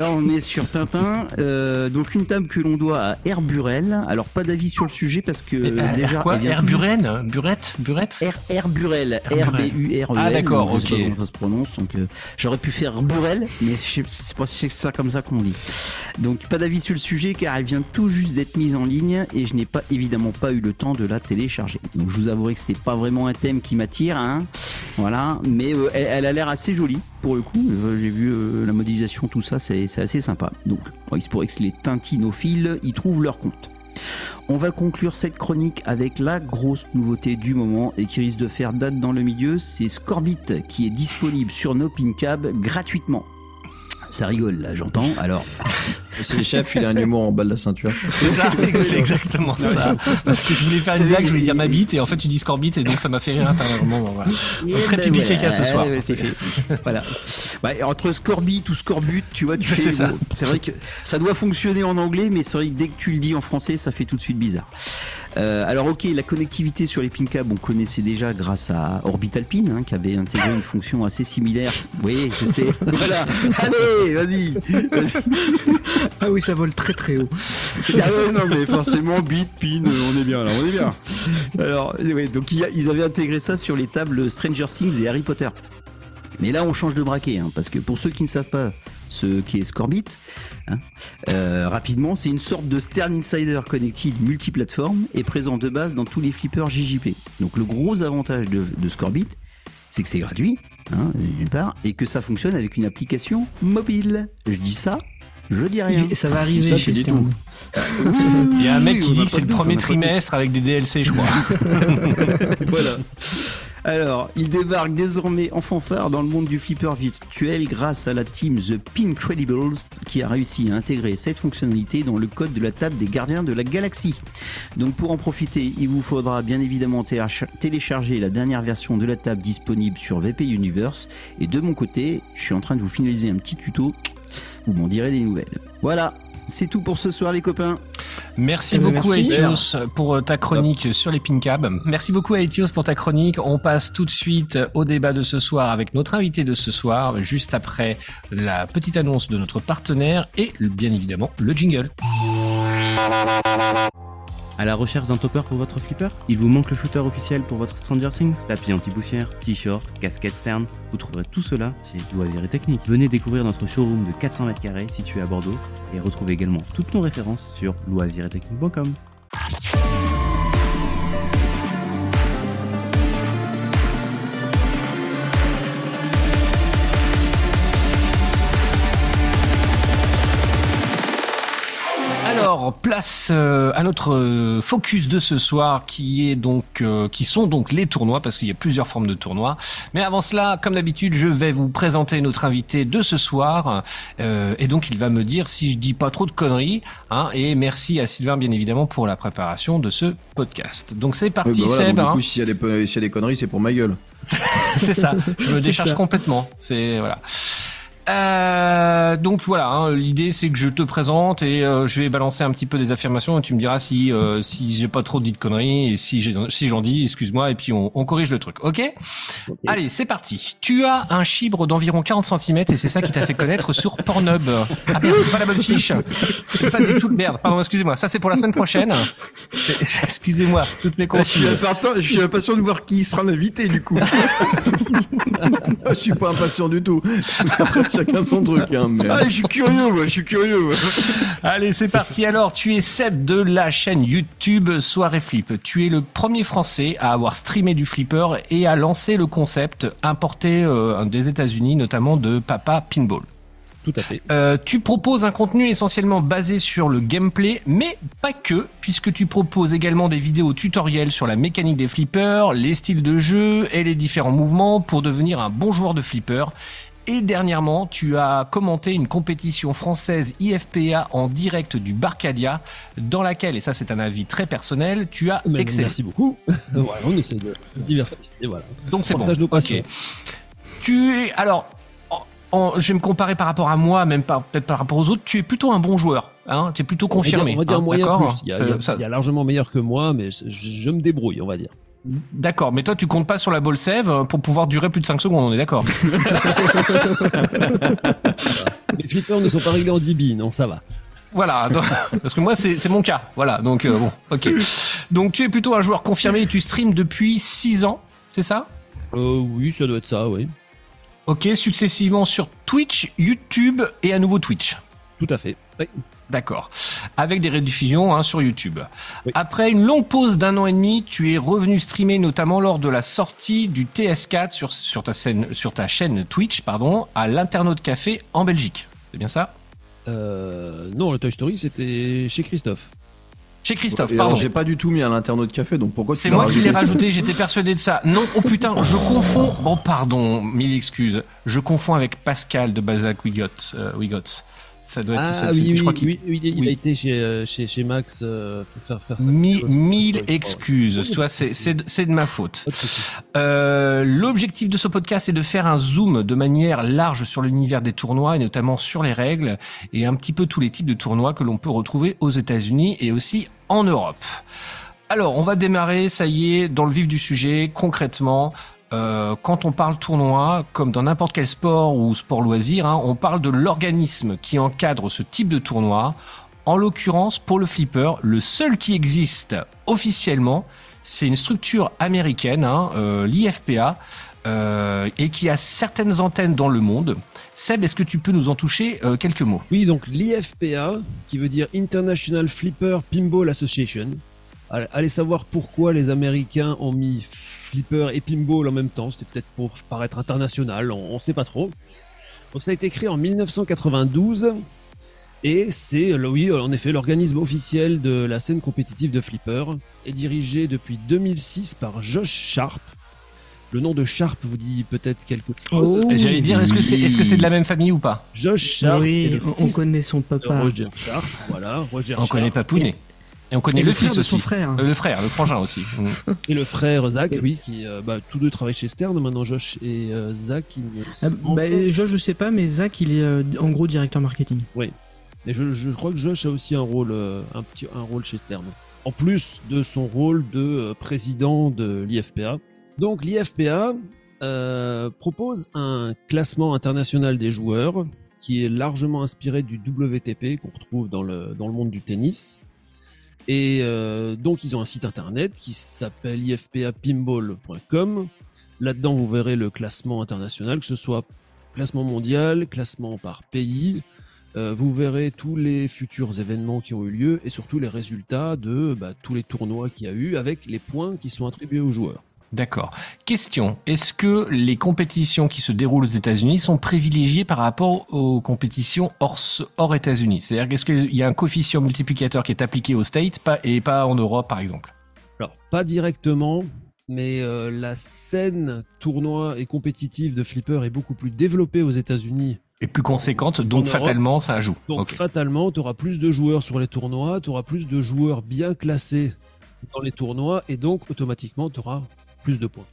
Là, on est sur Tintin, euh, donc une table que l'on doit à Air Burel. Alors, pas d'avis sur le sujet parce que Mais, euh, euh, déjà. quoi toujours- Burène Burette Burette R, R Burel, Air R B U R E L. Ah, d'accord, je sais pas ok. comment ça se prononce. Donc euh, j'aurais pu faire Burel, mais je sais- c'est pas c'est ça comme ça qu'on dit. Donc pas d'avis sur le sujet car elle vient tout juste d'être mise en ligne et je n'ai pas évidemment pas eu le temps de la télécharger. Donc je vous avouerai que c'était pas vraiment un thème qui m'attire, hein. Voilà, mais elle, elle a l'air assez jolie pour le coup. Euh, J'ai vu euh, la modélisation, tout ça, c'est assez sympa. Donc il se pourrait que les tintinophiles y trouvent leur compte. On va conclure cette chronique avec la grosse nouveauté du moment et qui risque de faire date dans le milieu, c'est Scorbit qui est disponible sur nos Pincab gratuitement. Ça rigole là, j'entends. Alors, C'est le chef, il a un humour en bas de la ceinture. C'est ça, c'est exactement ça. Parce que je voulais faire une blague, je voulais dire ma bite et en fait tu dis Scorbit et donc ça m'a fait rire intérieurement. bon, voilà. Très ben pipi voilà, caca ce soir. ouais, c'est fait. voilà. Ouais, entre Scorbit ou Scorbut, tu vois, tu fais. C'est vrai que ça doit fonctionner en anglais, mais c'est vrai que dès que tu le dis en français, ça fait tout de suite bizarre. Euh, alors ok, la connectivité sur les PinCab, on connaissait déjà grâce à Orbital Pin, hein, qui avait intégré une fonction assez similaire. Oui, je sais. Voilà. Allez, vas-y. Ah oui, ça vole très très haut. Ah ouais, non, mais forcément, bit, pin, euh, on est bien là, on est bien. Alors, ouais, donc ils avaient intégré ça sur les tables Stranger Things et Harry Potter. Mais là, on change de braquet, hein, parce que pour ceux qui ne savent pas ce qu'est Scorbit, hein, euh, rapidement, c'est une sorte de Stern Insider Connected multiplateforme et présent de base dans tous les flippers JJP. Donc le gros avantage de, de Scorbit, c'est que c'est gratuit, hein, d'une part, et que ça fonctionne avec une application mobile. Je dis ça, je dis rien. Et ça va arriver Ça, chez Stern. tout. Il y a un mec Oui, qui dit que c'est le premier trimestre avec des DLC, je crois. voilà. Alors, il débarque désormais en fanfare dans le monde du flipper virtuel grâce à la team The Pincredibles qui a réussi à intégrer cette fonctionnalité dans le code de la table des gardiens de la galaxie. Donc pour en profiter, il vous faudra bien évidemment télécha- télécharger la dernière version de la table disponible sur VP Universe. Et de mon côté, je suis en train de vous finaliser un petit tuto. Vous m'en direz des nouvelles. Voilà, c'est tout pour ce soir les copains. Merci Eh ben, beaucoup merci. Aetios pour euh, ta chronique sur les pincabs. Merci beaucoup Aetios pour ta chronique. On passe tout de suite au débat de ce soir avec notre invité de ce soir, juste après la petite annonce de notre partenaire et bien évidemment le jingle. À la recherche d'un topper pour votre flipper Il vous manque le shooter officiel pour votre Stranger Things Tapis anti-poussière, t-shirt, casquette stern Vous trouverez tout cela chez Loisirs et Technique. Venez découvrir notre showroom de 400 mètres carrés situé à Bordeaux et retrouvez également toutes nos références sur loisiretechnique.com. Alors, place euh, à notre euh, focus de ce soir qui est donc euh, qui sont donc les tournois parce qu'il y a plusieurs formes de tournois. Mais avant cela, comme d'habitude, je vais vous présenter notre invité de ce soir euh, et donc il va me dire si je dis pas trop de conneries hein, et merci à Sylvain bien évidemment pour la préparation de ce podcast. Donc c'est Oui, parti bah voilà, Seb, donc, hein. du coup, s'il y, a des po- s'il y a des conneries, c'est pour ma gueule. c'est ça. Je me décharge complètement. C'est voilà. Euh, donc voilà, hein, l'idée c'est que je te présente et euh, je vais balancer un petit peu des affirmations et tu me diras si euh, si j'ai pas trop dit de conneries et si j'ai si j'en dis, excuse-moi et puis on, on corrige le truc, ok? Allez, c'est parti. Tu as un chibre d'environ 40 cm et c'est ça qui t'a fait connaître sur Pornhub. Ah merde, c'est pas la bonne fiche. C'est pas du tout merde. Pardon, excusez-moi. Ça c'est pour la semaine prochaine. Excusez-moi, toutes mes Je suis, confuses. impatient, je suis impatient de voir qui sera l'invité du coup. je suis pas impatient du tout. Après, chacun son truc. Hein, mais... Ah, je suis curieux, moi, je suis curieux. moi. Allez, c'est parti. Alors, tu es Seb de la chaîne YouTube Soirée Flip. Tu es le premier Français à avoir streamé du flipper et à lancer le concept importé euh, des États-Unis, notamment de Papa Pinball. Tout à fait. Euh, tu proposes un contenu essentiellement basé sur le gameplay, mais pas que, puisque tu proposes également des vidéos tutoriels sur la mécanique des flippers, les styles de jeu et les différents mouvements pour devenir un bon joueur de flipper. Et dernièrement, tu as commenté une compétition française IFPA en direct du Barcadia, dans laquelle, et ça c'est un avis très personnel, tu as Mais excellé. Merci beaucoup. voilà, on de diversifier. Et voilà. Donc c'est bon. Ok. Tu es alors. En- je vais me comparer par rapport à moi, même peut-être par rapport aux autres. Tu es plutôt un bon joueur. Hein, tu es plutôt confirmé. On va dire, on va dire hein, moyen plus. Il y, a, il y a- Euh, ça- il y a largement meilleur que moi, mais je, je me débrouille, on va dire. D'accord, mais toi tu comptes pas sur la ball save pour pouvoir durer plus de 5 secondes, on est d'accord Les flippers ne sont pas réglés en dB, non, ça va. Voilà, donc- parce que moi c'est c'est mon cas. Voilà, donc euh, bon, ok. Donc tu es plutôt un joueur confirmé et tu streams depuis 6 ans, c'est ça? Euh, oui, ça doit être ça, oui. Ok, successivement sur Twitch, YouTube et à nouveau Twitch. Tout à fait. Oui. D'accord. Avec des rediffusions hein, sur YouTube. Oui. Après une longue pause d'un an et demi, tu es revenu streamer notamment lors de la sortie du TS4 sur, sur, ta, scène, sur ta chaîne Twitch pardon, à l'Internaute Café en Belgique. C'est bien ça? Euh, non, le Toy Story, c'était chez Christophe. Chez Christophe, pardon. j'ai pas du tout mis à l'internaute café, donc pourquoi C'est moi qui l'ai rajouté rajouté, j'étais persuadé de ça. Non, oh putain, je confonds. Bon, pardon, mille excuses. Je confonds avec Pascal de Balzac Wigot. euh, Wigot. Ça doit être. Ah ça, oui, je crois qu'il- oui, il a été chez, euh, chez, chez Max euh, faire, faire ça. Mi- mille excuses. Tu vois, c'est c'est de- c'est de ma faute. Euh, L'objectif de ce podcast est de faire un zoom de manière large sur l'univers des tournois et notamment sur les règles et un petit peu tous les types de tournois que l'on peut retrouver aux États-Unis et aussi en Europe. Alors, on va démarrer, ça y est, dans le vif du sujet, concrètement. Euh, quand on parle tournoi, comme dans n'importe quel sport ou sport loisir, hein, on parle de l'organisme qui encadre ce type de tournoi. En l'occurrence, pour le flipper, le seul qui existe officiellement, c'est une structure américaine, hein, euh, l'IFPA, euh, et qui a certaines antennes dans le monde. Seb, est-ce que tu peux nous en toucher euh, quelques mots? Oui, donc l'IFPA, qui veut dire International Flipper Pinball Association. Allez savoir pourquoi les Américains ont mis flipper et pinball en même temps. C'était peut-être pour paraître international, on, on sait pas trop. Donc ça a été créé en 1992 et c'est, oui, en effet, l'organisme officiel de la scène compétitive de flipper est dirigé depuis 2006 par Josh Sharp. Le nom de Sharp vous dit peut-être quelque chose. Oh, J'allais dire, est-ce que c'est est -ce c'est de la même famille ou pas? Josh Sharp. oui, on connaît son papa. Roger Sharp. Voilà, Roger On connaît Sharp. Papounet. Et on connaît Et le, le frère fils de aussi. son frère. Euh, le frère, le frangin aussi. Mm. Et le frère Zach, oui, qui euh, bah, tous deux travaillent chez Stern maintenant, Josh et euh, Zach. Ah, semblent- bah, Josh, je sais pas, mais Zach, il est euh, en gros directeur marketing. Et je, je crois que Josh a aussi un rôle, euh, un petit, un rôle chez Stern. En plus de son rôle de euh, président de l'IFPA. Donc l'IFPA euh, propose un classement international des joueurs qui est largement inspiré du WTP qu'on retrouve dans le, dans le monde du tennis. Et euh, donc ils ont un site internet qui s'appelle ifpapinball.com. Là-dedans vous verrez le classement international, que ce soit classement mondial, classement par pays, euh, vous verrez tous les futurs événements qui ont eu lieu et surtout les résultats de bah, tous les tournois qu'il y a eu avec les points qui sont attribués aux joueurs. D'accord. Question est-ce que les compétitions qui se déroulent aux États-Unis sont privilégiées par rapport aux compétitions hors, hors États-Unis? C'est-à-dire qu'est-ce qu'il y a un coefficient multiplicateur qui est appliqué aux States et pas en Europe, par exemple? Alors, pas directement, mais euh, la scène tournoi et compétitive de Flipper est beaucoup plus développée aux États-Unis. Et plus conséquente, donc Europe. fatalement, ça joue. Donc, fatalement, tu auras plus de joueurs sur les tournois, tu auras plus de joueurs bien classés dans les tournois, et donc, automatiquement, tu auras plus de points.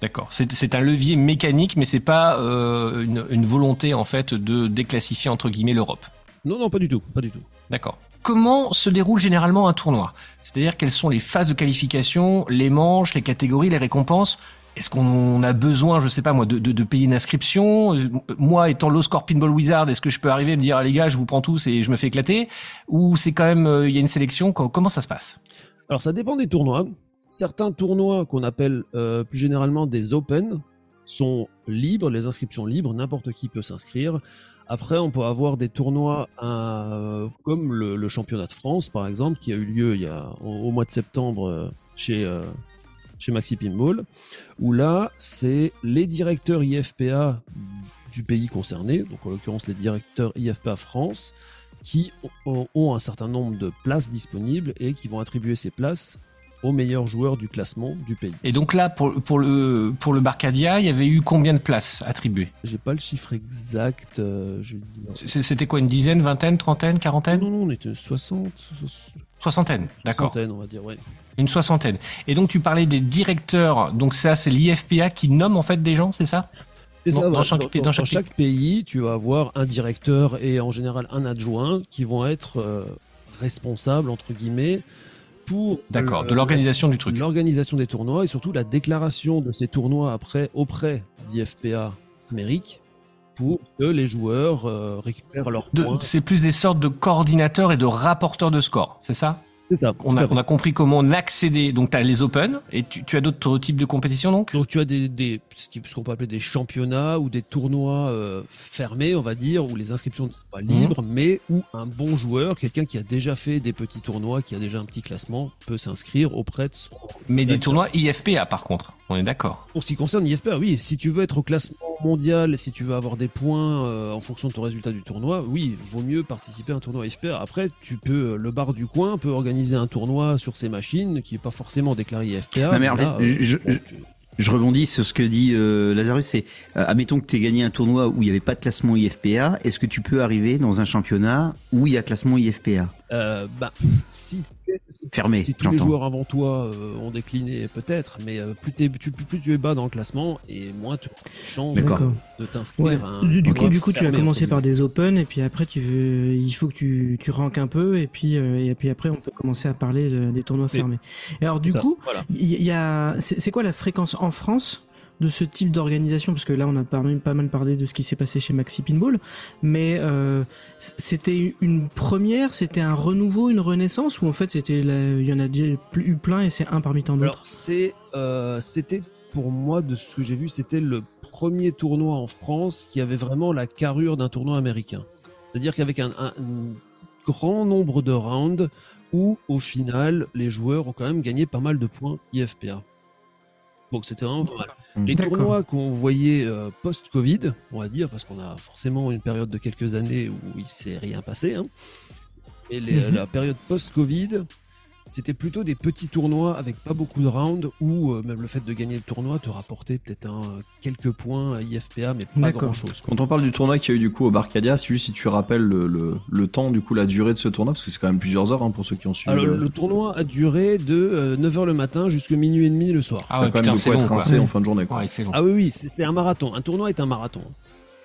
D'accord. C'est un levier mécanique, mais c'est pas euh, une, une volonté en fait de déclassifier entre guillemets l'Europe. Non, non, pas du tout, pas du tout. D'accord. Comment se déroule généralement un tournoi? C'est-à-dire quelles sont les phases de qualification, les manches, les catégories, les récompenses? Est-ce qu'on a besoin, je sais pas moi, de, de, de payer une inscription? Moi, étant low score pinball wizard, est-ce que je peux arriver et me dire ah, les gars, je vous prends tous et je me fais éclater? Ou c'est quand même euh, il y a une sélection? Co- Comment ça se passe? Alors ça dépend des tournois. Certains tournois qu'on appelle euh, plus généralement des open sont libres, les inscriptions libres, n'importe qui peut s'inscrire. Après, on peut avoir des tournois euh, comme le, championnat de France, par exemple, qui a eu lieu il y a au, mois de septembre euh, chez Maxi Pinball, où là, c'est les directeurs IFPA du pays concerné, donc en l'occurrence les directeurs IFPA France, qui ont un certain nombre de places disponibles et qui vont attribuer ces places aux meilleurs joueurs du classement du pays. Et donc là, pour, pour le pour le Barcadia, il y avait eu combien de places attribuées? J'ai pas le chiffre exact. euh, C'était quoi, une dizaine, vingtaine, trentaine, quarantaine? Non, non, on était 60, Soixantaine, d'accord. centaine, on va dire, ouais. Une soixantaine. Et donc tu parlais des directeurs, donc ça c'est l'IFPA qui nomme en fait des gens, c'est ça? Dans- ça, dans voilà, chaque dans, pays- dans- dans chaque dans chaque pays, tu vas avoir un directeur et en général un adjoint qui vont être euh, responsables, entre guillemets, pour D'accord, le- de l'organisation du truc. l'organisation des tournois et surtout la déclaration de ces tournois après auprès d'IFPA Amérique pour que les joueurs euh, récupèrent leurs points. C'est plus des sortes de coordinateurs et de rapporteurs de score, c'est ça? Ça. on a, on compris comment on accédait. Donc tu as les Open et tu, tu as d'autres types de compétitions donc? Donc tu as des, des ce qu'on peut appeler des championnats ou des tournois euh, fermés, on va dire, où les inscriptions ne sont pas libres, mais où un bon joueur, quelqu'un qui a déjà fait des petits tournois, qui a déjà un petit classement, peut s'inscrire auprès de son... Mais des tournois IFPA par contre, on est d'accord. Pour ce qui concerne l'IFPA, oui, si tu veux être au classement mondial, si tu veux avoir des points euh, en fonction de ton résultat du tournoi, oui, vaut mieux participer à un tournoi IFPA. Après, tu peux, le bar du coin peut organiser un tournoi sur ses machines qui est pas forcément déclaré IFPA. Non, mais en là, fait, euh, je- bon, je- tu- Je rebondis sur ce que dit euh, Lazarus, c'est euh, admettons que tu aies gagné un tournoi où il n'y avait pas de classement IFPA, est-ce que tu peux arriver dans un championnat où il y a classement IFPA Euh, bah, si, Fermé, si tous les joueurs avant toi euh, ont décliné, peut-être, mais euh, plus, t'es- tu, plus, plus tu es bas dans le classement et moins tu as de chance de, t'inscrire Ouais. à un Du, du coup, tournoi du coup, tu as commencé par des open et puis après, tu veux, il faut que tu, tu ranques un peu et puis, euh, et puis après, on peut commencer à parler de- des tournois fermés. Et alors, du Ça, coup, voilà. il y, y a, c'est c'est quoi la fréquence en France de ce type d'organisation Parce que là, on a pas mal, pas mal parlé de ce qui s'est passé chez Maxi Pinball, mais euh, c'était une première, c'était un renouveau, une renaissance, ou en fait, c'était, il y en a eu plein et c'est un parmi tant d'autres? euh, c'était pour moi de ce que j'ai vu, c'était le premier tournoi en France qui avait vraiment la carrure d'un tournoi américain. C'est-à-dire qu'avec un- un grand nombre de rounds où au final les joueurs ont quand même gagné pas mal de points IFPA. Donc c'était vraiment pas mal. Mmh. Les tournois qu'on voyait euh, post-Covid, on va dire, parce qu'on a forcément une période de quelques années où il s'est rien passé. hein. Et les- Mhm. la période post-Covid, c'était plutôt des petits tournois avec pas beaucoup de rounds où euh, même le fait de gagner le tournoi te rapportait peut-être un, quelques points à IFPA, mais pas grand chose. Quand on parle du tournoi qu'il y a eu du coup au Barcadia, c'est juste si tu rappelles le, le, le temps, du coup la durée de ce tournoi, parce que c'est quand même plusieurs heures hein, pour ceux qui ont suivi. Alors, le- le tournoi a duré de 9h le matin jusqu'à minuit et demi le soir. Ah ouais, quand même de quoi être rincé en fin de journée. Quoi. Ouais, long. Ah oui, oui, c'est un marathon. Un tournoi est un marathon.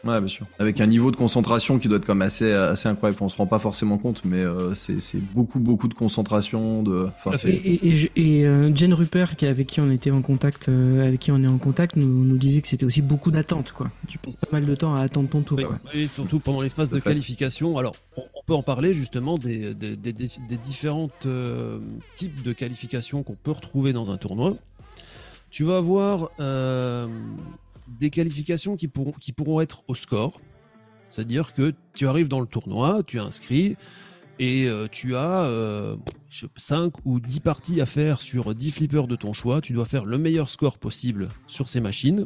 Ouais, bien sûr. Avec un niveau de concentration qui doit être comme assez, assez incroyable. On se rend pas forcément compte, mais euh, c'est c'est beaucoup, beaucoup de concentration. De... Enfin, Et, et, et, je- et, euh, Jen Rupert, qui, avec qui on était en contact, euh, avec qui on est en contact, nous, nous disait que c'était aussi beaucoup d'attente, quoi. Tu passes pas mal de temps à attendre ton tour, Oui, quoi. et surtout pendant les phases De qualification. Alors, on, on peut en parler justement des, des, des, des- des différentes euh, types de qualifications qu'on peut retrouver dans un tournoi. Tu vas avoir euh, des qualifications qui pourront, être au score. C'est-à-dire que tu arrives dans le tournoi, tu es inscrit et euh, tu as euh, 5 ou 10 parties à faire sur 10 flippers de ton choix. Tu dois faire le meilleur score possible sur ces machines.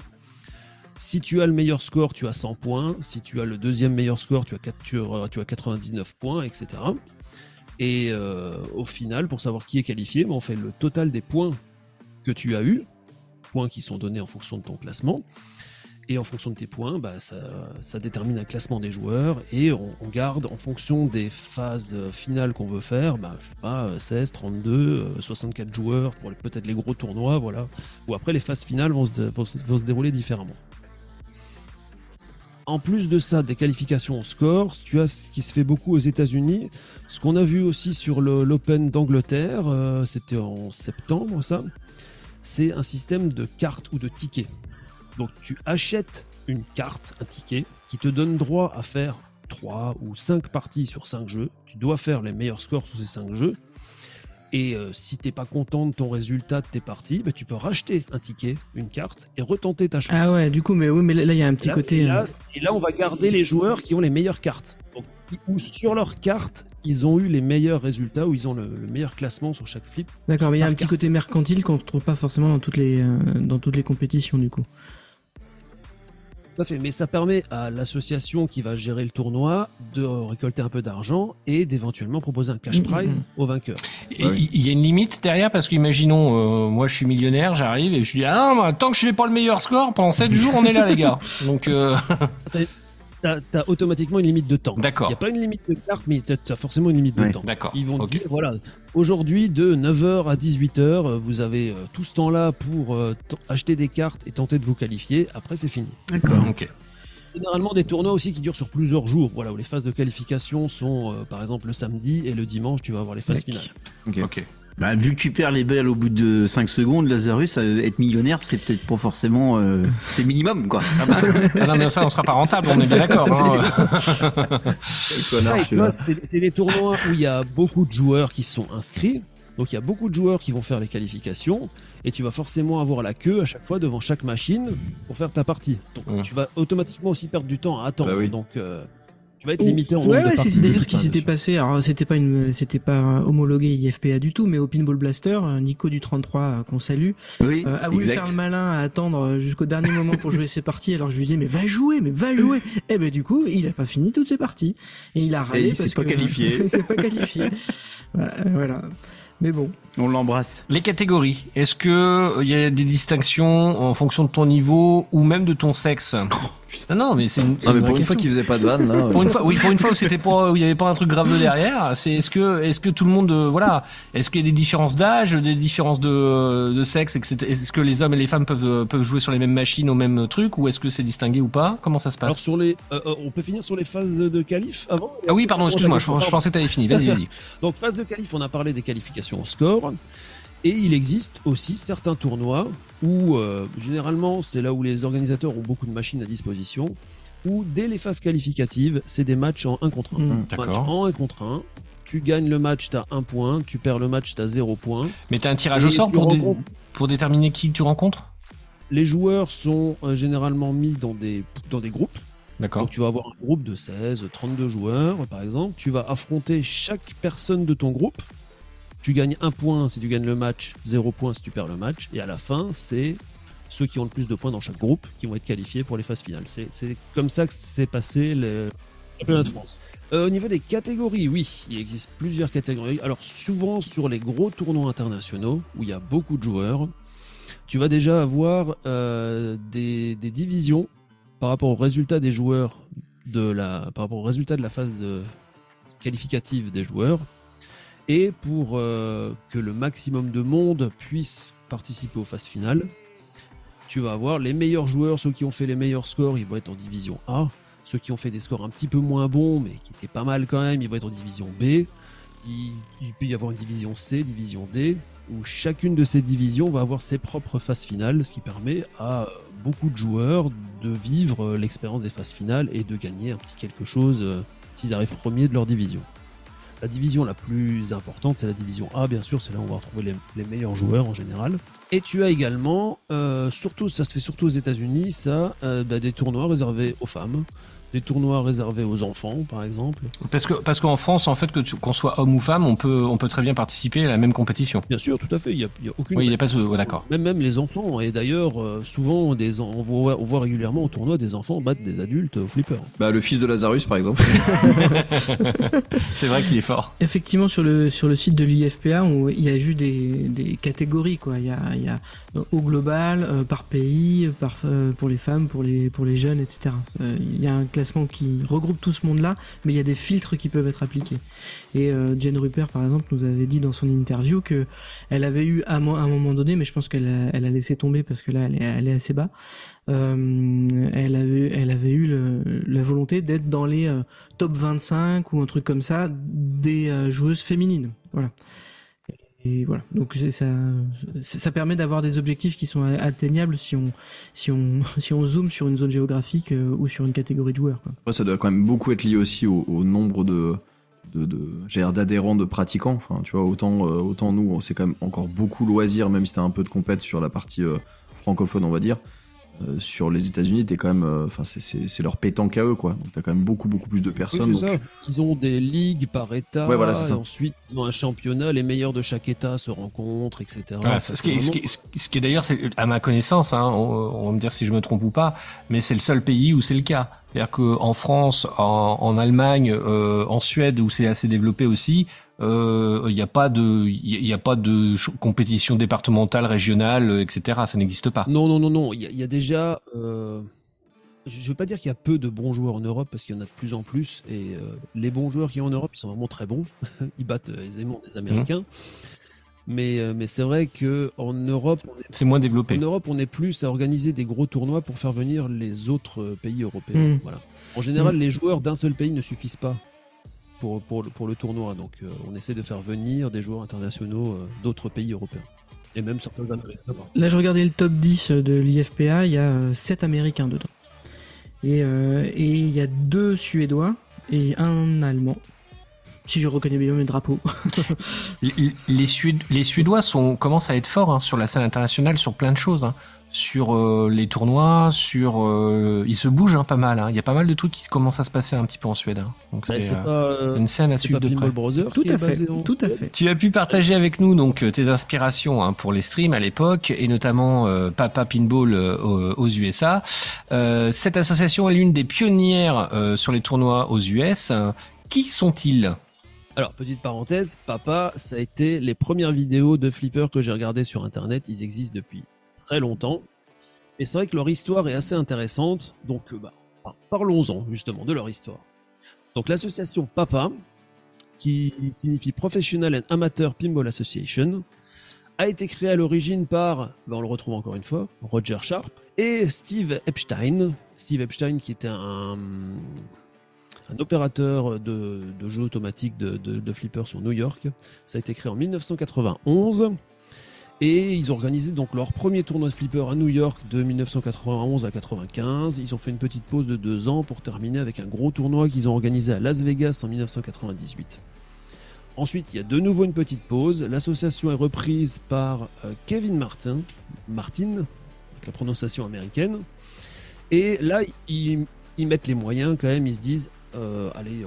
Si tu as le meilleur score, tu as 100 points. Si tu as le deuxième meilleur score, tu as, tu as 99 points, etc. Et euh, au final, pour savoir qui est qualifié, ben, on fait le total des points que tu as eu, points qui sont donnés en fonction de ton classement. Et en fonction de tes points, bah, ça, détermine un classement des joueurs et on, garde en fonction des phases euh, finales qu'on veut faire, bah, je sais pas, euh, 16, 32, euh, 64 joueurs pour peut-être les gros tournois, voilà. Ou après les phases finales vont se, dérouler différemment. En plus de ça, des qualifications au score, tu as ce qui se fait beaucoup aux États-Unis, ce qu'on a vu aussi sur l'Open d'Angleterre, euh, c'était en septembre ça, c'est un système de cartes ou de tickets. Donc tu achètes une carte, un ticket, qui te donne droit à faire 3 ou 5 parties sur 5 jeux. Tu dois faire les meilleurs scores sur ces 5 jeux. Et euh, si t'es pas content de ton résultat de tes parties, bah, tu peux racheter un ticket, une carte, et retenter ta chance. Ah ouais, du coup, mais oui, mais là, il y a un petit Là, côté. et, là, euh, et là, on va garder les joueurs qui ont les meilleures cartes. Donc, ou sur leur carte, ils ont eu les meilleurs résultats ou ils ont le, le meilleur classement sur chaque flip. D'accord, mais il y a un petit côté mercantile qu'on retrouve pas forcément dans toutes les, euh, dans toutes les compétitions, du coup. Tout à fait, mais ça permet à l'association qui va gérer le tournoi de récolter un peu d'argent et d'éventuellement proposer un cash Mhm. prize au vainqueur. Il y a une limite derrière parce qu'imaginons, euh, moi je suis millionnaire, j'arrive et je dis ah non, tant que je fais pas le meilleur score, pendant 7 jours on est là les gars. Donc euh, T'as as automatiquement une limite de temps. Il d'accord, n'y a pas une limite de carte, mais t'as as forcément une limite de Ouais. temps. d'accord. Ils vont te dire, voilà, aujourd'hui de 9h à 18h, euh, vous avez euh, tout ce temps-là pour euh, acheter des cartes et tenter de vous qualifier. Après, c'est fini. D'accord. Ok. Généralement, des tournois aussi qui durent sur plusieurs jours. Voilà, où les phases de qualification sont, euh, par exemple, le samedi et le dimanche, tu vas avoir les phases finales. Ok. Bah, vu que tu perds les belles au bout de 5 secondes, Lazarus, euh, être millionnaire, c'est peut-être pas forcément. euh, c'est le minimum, quoi. Ah, bah, ah non mais ça on sera pas rentable, on est bien d'accord. hein. C'est des tournois où il y a beaucoup de joueurs qui sont inscrits. Donc il y a beaucoup de joueurs qui vont faire les qualifications et tu vas forcément avoir la queue à chaque fois devant chaque machine pour faire ta partie. Donc Mm. tu vas automatiquement aussi perdre du temps à attendre. Bah oui. Donc euh, tu vas être limité en Ouais, ouais, c'est d'ailleurs ce qui s'était passé. Alors, c'était pas une, c'était pas homologué IFPA du tout, mais au Pinball Blaster, euh, Nico du 33 euh, qu'on salue, Oui, euh, a voulu exact. faire le malin à attendre euh, jusqu'au dernier moment pour jouer ses parties. Alors je lui disais mais va jouer, mais va jouer. Et ben du coup, il a pas fini toutes ses parties et il a râlé il s'est parce pas que- qualifié. il s'est pas qualifié. Voilà. Mais bon. On l'embrasse. Les catégories, est-ce que euh, il y a des distinctions en fonction de ton niveau ou même de ton sexe? Ah Non mais c'est une, c'est Non, mais une pour une fois qu'il faisait pas de vanne, là. Pour euh, une fois, oui, pour une fois où c'était pas, où il y avait pas un truc grave derrière. C'est est-ce que, est-ce que tout le monde, euh, voilà, est-ce qu'il y a des différences d'âge, des différences de, de sexe, etc. Est-ce que les hommes et les femmes peuvent, euh, peuvent jouer sur les mêmes machines au même truc, ou est-ce que c'est distingué ou pas? Comment ça se passe? Alors sur les, euh, euh, on peut finir sur les phases de qualif avant? Ah oui, pardon, excuse-moi, je pensais que t'avais fini. Vas-y, vas-y. Donc phase de qualif, on a parlé des qualifications au score. Et il existe aussi certains tournois où, euh, généralement, c'est là où les organisateurs ont beaucoup de machines à disposition, où dès les phases qualificatives, c'est des matchs en 1 contre 1. Mm. Match D'accord. en 1 contre 1. Tu gagnes le match, t'as 1 point. Tu perds le match, t'as 0 point. Mais t'as un tirage au sort tu pour, dé- pour déterminer qui tu rencontres? Les joueurs sont euh, généralement mis dans des, dans des groupes. D'accord. Donc tu vas avoir un groupe de 16, 32 joueurs par exemple. Tu vas affronter chaque personne de ton groupe. Tu gagnes un point si tu gagnes le match, 0 point si tu perds le match. Et à la fin, c'est ceux qui ont le plus de points dans chaque groupe qui vont être qualifiés pour les phases finales. C'est c'est comme ça que s'est passé le Championnat de France. Euh, au niveau des catégories, oui, il existe plusieurs catégories. Alors souvent sur les gros tournois internationaux où il y a beaucoup de joueurs, tu vas déjà avoir euh, des, des divisions par rapport aux résultats des joueurs de la, par rapport aux résultats de la phase de- qualificative des joueurs. Et pour euh, que le maximum de monde puisse participer aux phases finales, tu vas avoir les meilleurs joueurs, ceux qui ont fait les meilleurs scores, ils vont être en division A. Ceux qui ont fait des scores un petit peu moins bons, mais qui étaient pas mal quand même, ils vont être en division B. Il, peut y avoir une division C, division D, où chacune de ces divisions va avoir ses propres phases finales, ce qui permet à beaucoup de joueurs de vivre euh, l'expérience des phases finales et de gagner un petit quelque chose euh, s'ils arrivent premiers de leur division. La division la plus importante, c'est la division A, bien sûr, c'est là où on va retrouver les, meilleurs joueurs en général. Et tu as également, euh, surtout, ça se fait surtout aux États-Unis, ça, euh, bah, des tournois réservés aux femmes, des tournois réservés aux enfants, par exemple. Parce que parce qu'en France, en fait, que qu'on soit homme ou femme, on peut on peut très bien participer à la même compétition. Bien sûr, tout à fait, il n'y a, il y a aucune. Oui, il n'y a pas de d'accord. Même, même les enfants, et d'ailleurs, euh, souvent, des, on, voit, on voit régulièrement au tournoi des enfants battre des adultes au flipper. Bah, le fils de Lazarus, par exemple. C'est vrai qu'il est fort. Effectivement, sur le, sur le site de l'IFPA, il y a juste des, des catégories. Quoi. Il, y a, il y a au global, euh, par pays, par, euh, pour les femmes, pour les, pour les jeunes, etc. Euh, il y a un classement qui regroupe tout ce monde-là, mais il y a des filtres qui peuvent être appliqués. Et euh, Jane Rupert, par exemple, nous avait dit dans son interview que elle avait eu à, un moment donné, mais je pense qu'elle a, elle a laissé tomber parce que là, elle est, elle est assez bas. Euh, elle avait, elle avait eu le- la volonté d'être dans les top 25 ou un truc comme ça des joueuses féminines. Voilà. Et voilà. Donc ça, ça permet d'avoir des objectifs qui sont atteignables si on, si on, si on zoome sur une zone géographique euh, ou sur une catégorie de joueurs. Ça doit quand même beaucoup être lié aussi au, nombre de, de, d'adhérents, de pratiquants. Enfin, tu vois, autant, euh, autant nous, c'est quand même encore beaucoup loisir, même si t'as un peu de compète sur la partie euh, francophone, on va dire. Euh, sur les États-Unis, t'es quand même, euh, enfin, c'est- c'est c'est leur pétanque à eux, quoi. Donc t'as quand même beaucoup, beaucoup plus de personnes. Oui, donc. Ils ont des ligues par État, Ouais, voilà, c'est et ça. ensuite ils ont un championnat, les meilleurs de chaque État se rencontrent, etc. Voilà, Ça, ce, qui est, c'est ce, qui est, ce qui est d'ailleurs, c'est- à ma connaissance, hein, on, on va me dire si je me trompe ou pas, mais c'est le seul pays où c'est le cas. C'est-à-dire qu'en France, en, en Allemagne, euh, en Suède, où c'est assez développé aussi, euh, il n'y a pas de, il y a pas de compétition départementale, régionale, euh, etc. Ça n'existe pas. Non, non, non, non. Il y, a- il y a déjà. euh, Je ne veux pas dire qu'il y a peu de bons joueurs en Europe parce qu'il y en a de plus en plus. Et euh, les bons joueurs qu'il y a en Europe, ils sont vraiment très bons. ils battent euh, aisément des Américains. Mais, euh, mais c'est vrai que en Europe, on est, C'est moins développé. en Europe, on est plus à organiser des gros tournois pour faire venir les autres euh, pays européens. Mm. Voilà. En général, les joueurs d'un seul pays ne suffisent pas pour, pour, le, pour le tournoi. Donc, euh, on essaie de faire venir des joueurs internationaux euh, d'autres pays européens. Et même certains américains. Là, je regardais le top 10 de l'IFPA, il y a 7 Américains dedans. Et, euh, et il y a deux Suédois et un Allemand. Si je reconnais bien mes drapeaux. Les, les Suéd- les Suédois sont, commencent à être forts hein, sur la scène internationale, sur plein de choses. hein. Sur euh, les tournois, sur. euh, ils se bougent hein, pas mal. hein. Il y a pas mal de trucs qui commencent à se passer un petit peu en Suède. hein. Donc Bah, c'est c'est euh, pas, c'est une scène à c'est suivre pas de près. Tout qui à fait, tout à fait. Tu as pu partager avec nous donc tes inspirations hein, pour les streams à l'époque et notamment euh, Papa Pinball euh, aux, USA. Euh, cette association est l'une des pionnières euh, sur les tournois aux US. Qui sont-ils? Alors, petite parenthèse, Papa, ça a été les premières vidéos de Flipper que j'ai regardées sur Internet. Ils existent depuis très longtemps. Et c'est vrai que leur histoire est assez intéressante. Donc, euh, bah, par- parlons-en justement de leur histoire. Donc, l'association Papa, qui signifie Professional and Amateur Pinball Association, a été créée à l'origine par, bah, on le retrouve encore une fois, Roger Sharp et Steve Epstein. Steve Epstein qui était un, un opérateur de, de jeux automatiques de, de, de flippers sur New York. Ça a été créé en 1991. Et ils ont organisé donc leur premier tournoi de flipper à New York de 1991 à 95. Ils ont fait une petite pause de deux ans pour terminer avec un gros tournoi qu'ils ont organisé à Las Vegas en 1998. Ensuite, il y a de nouveau une petite pause. L'association est reprise par euh, Kevin Martin, Martin, avec la prononciation américaine. Et là, ils, mettent les moyens quand même. Ils se disent, euh, allez,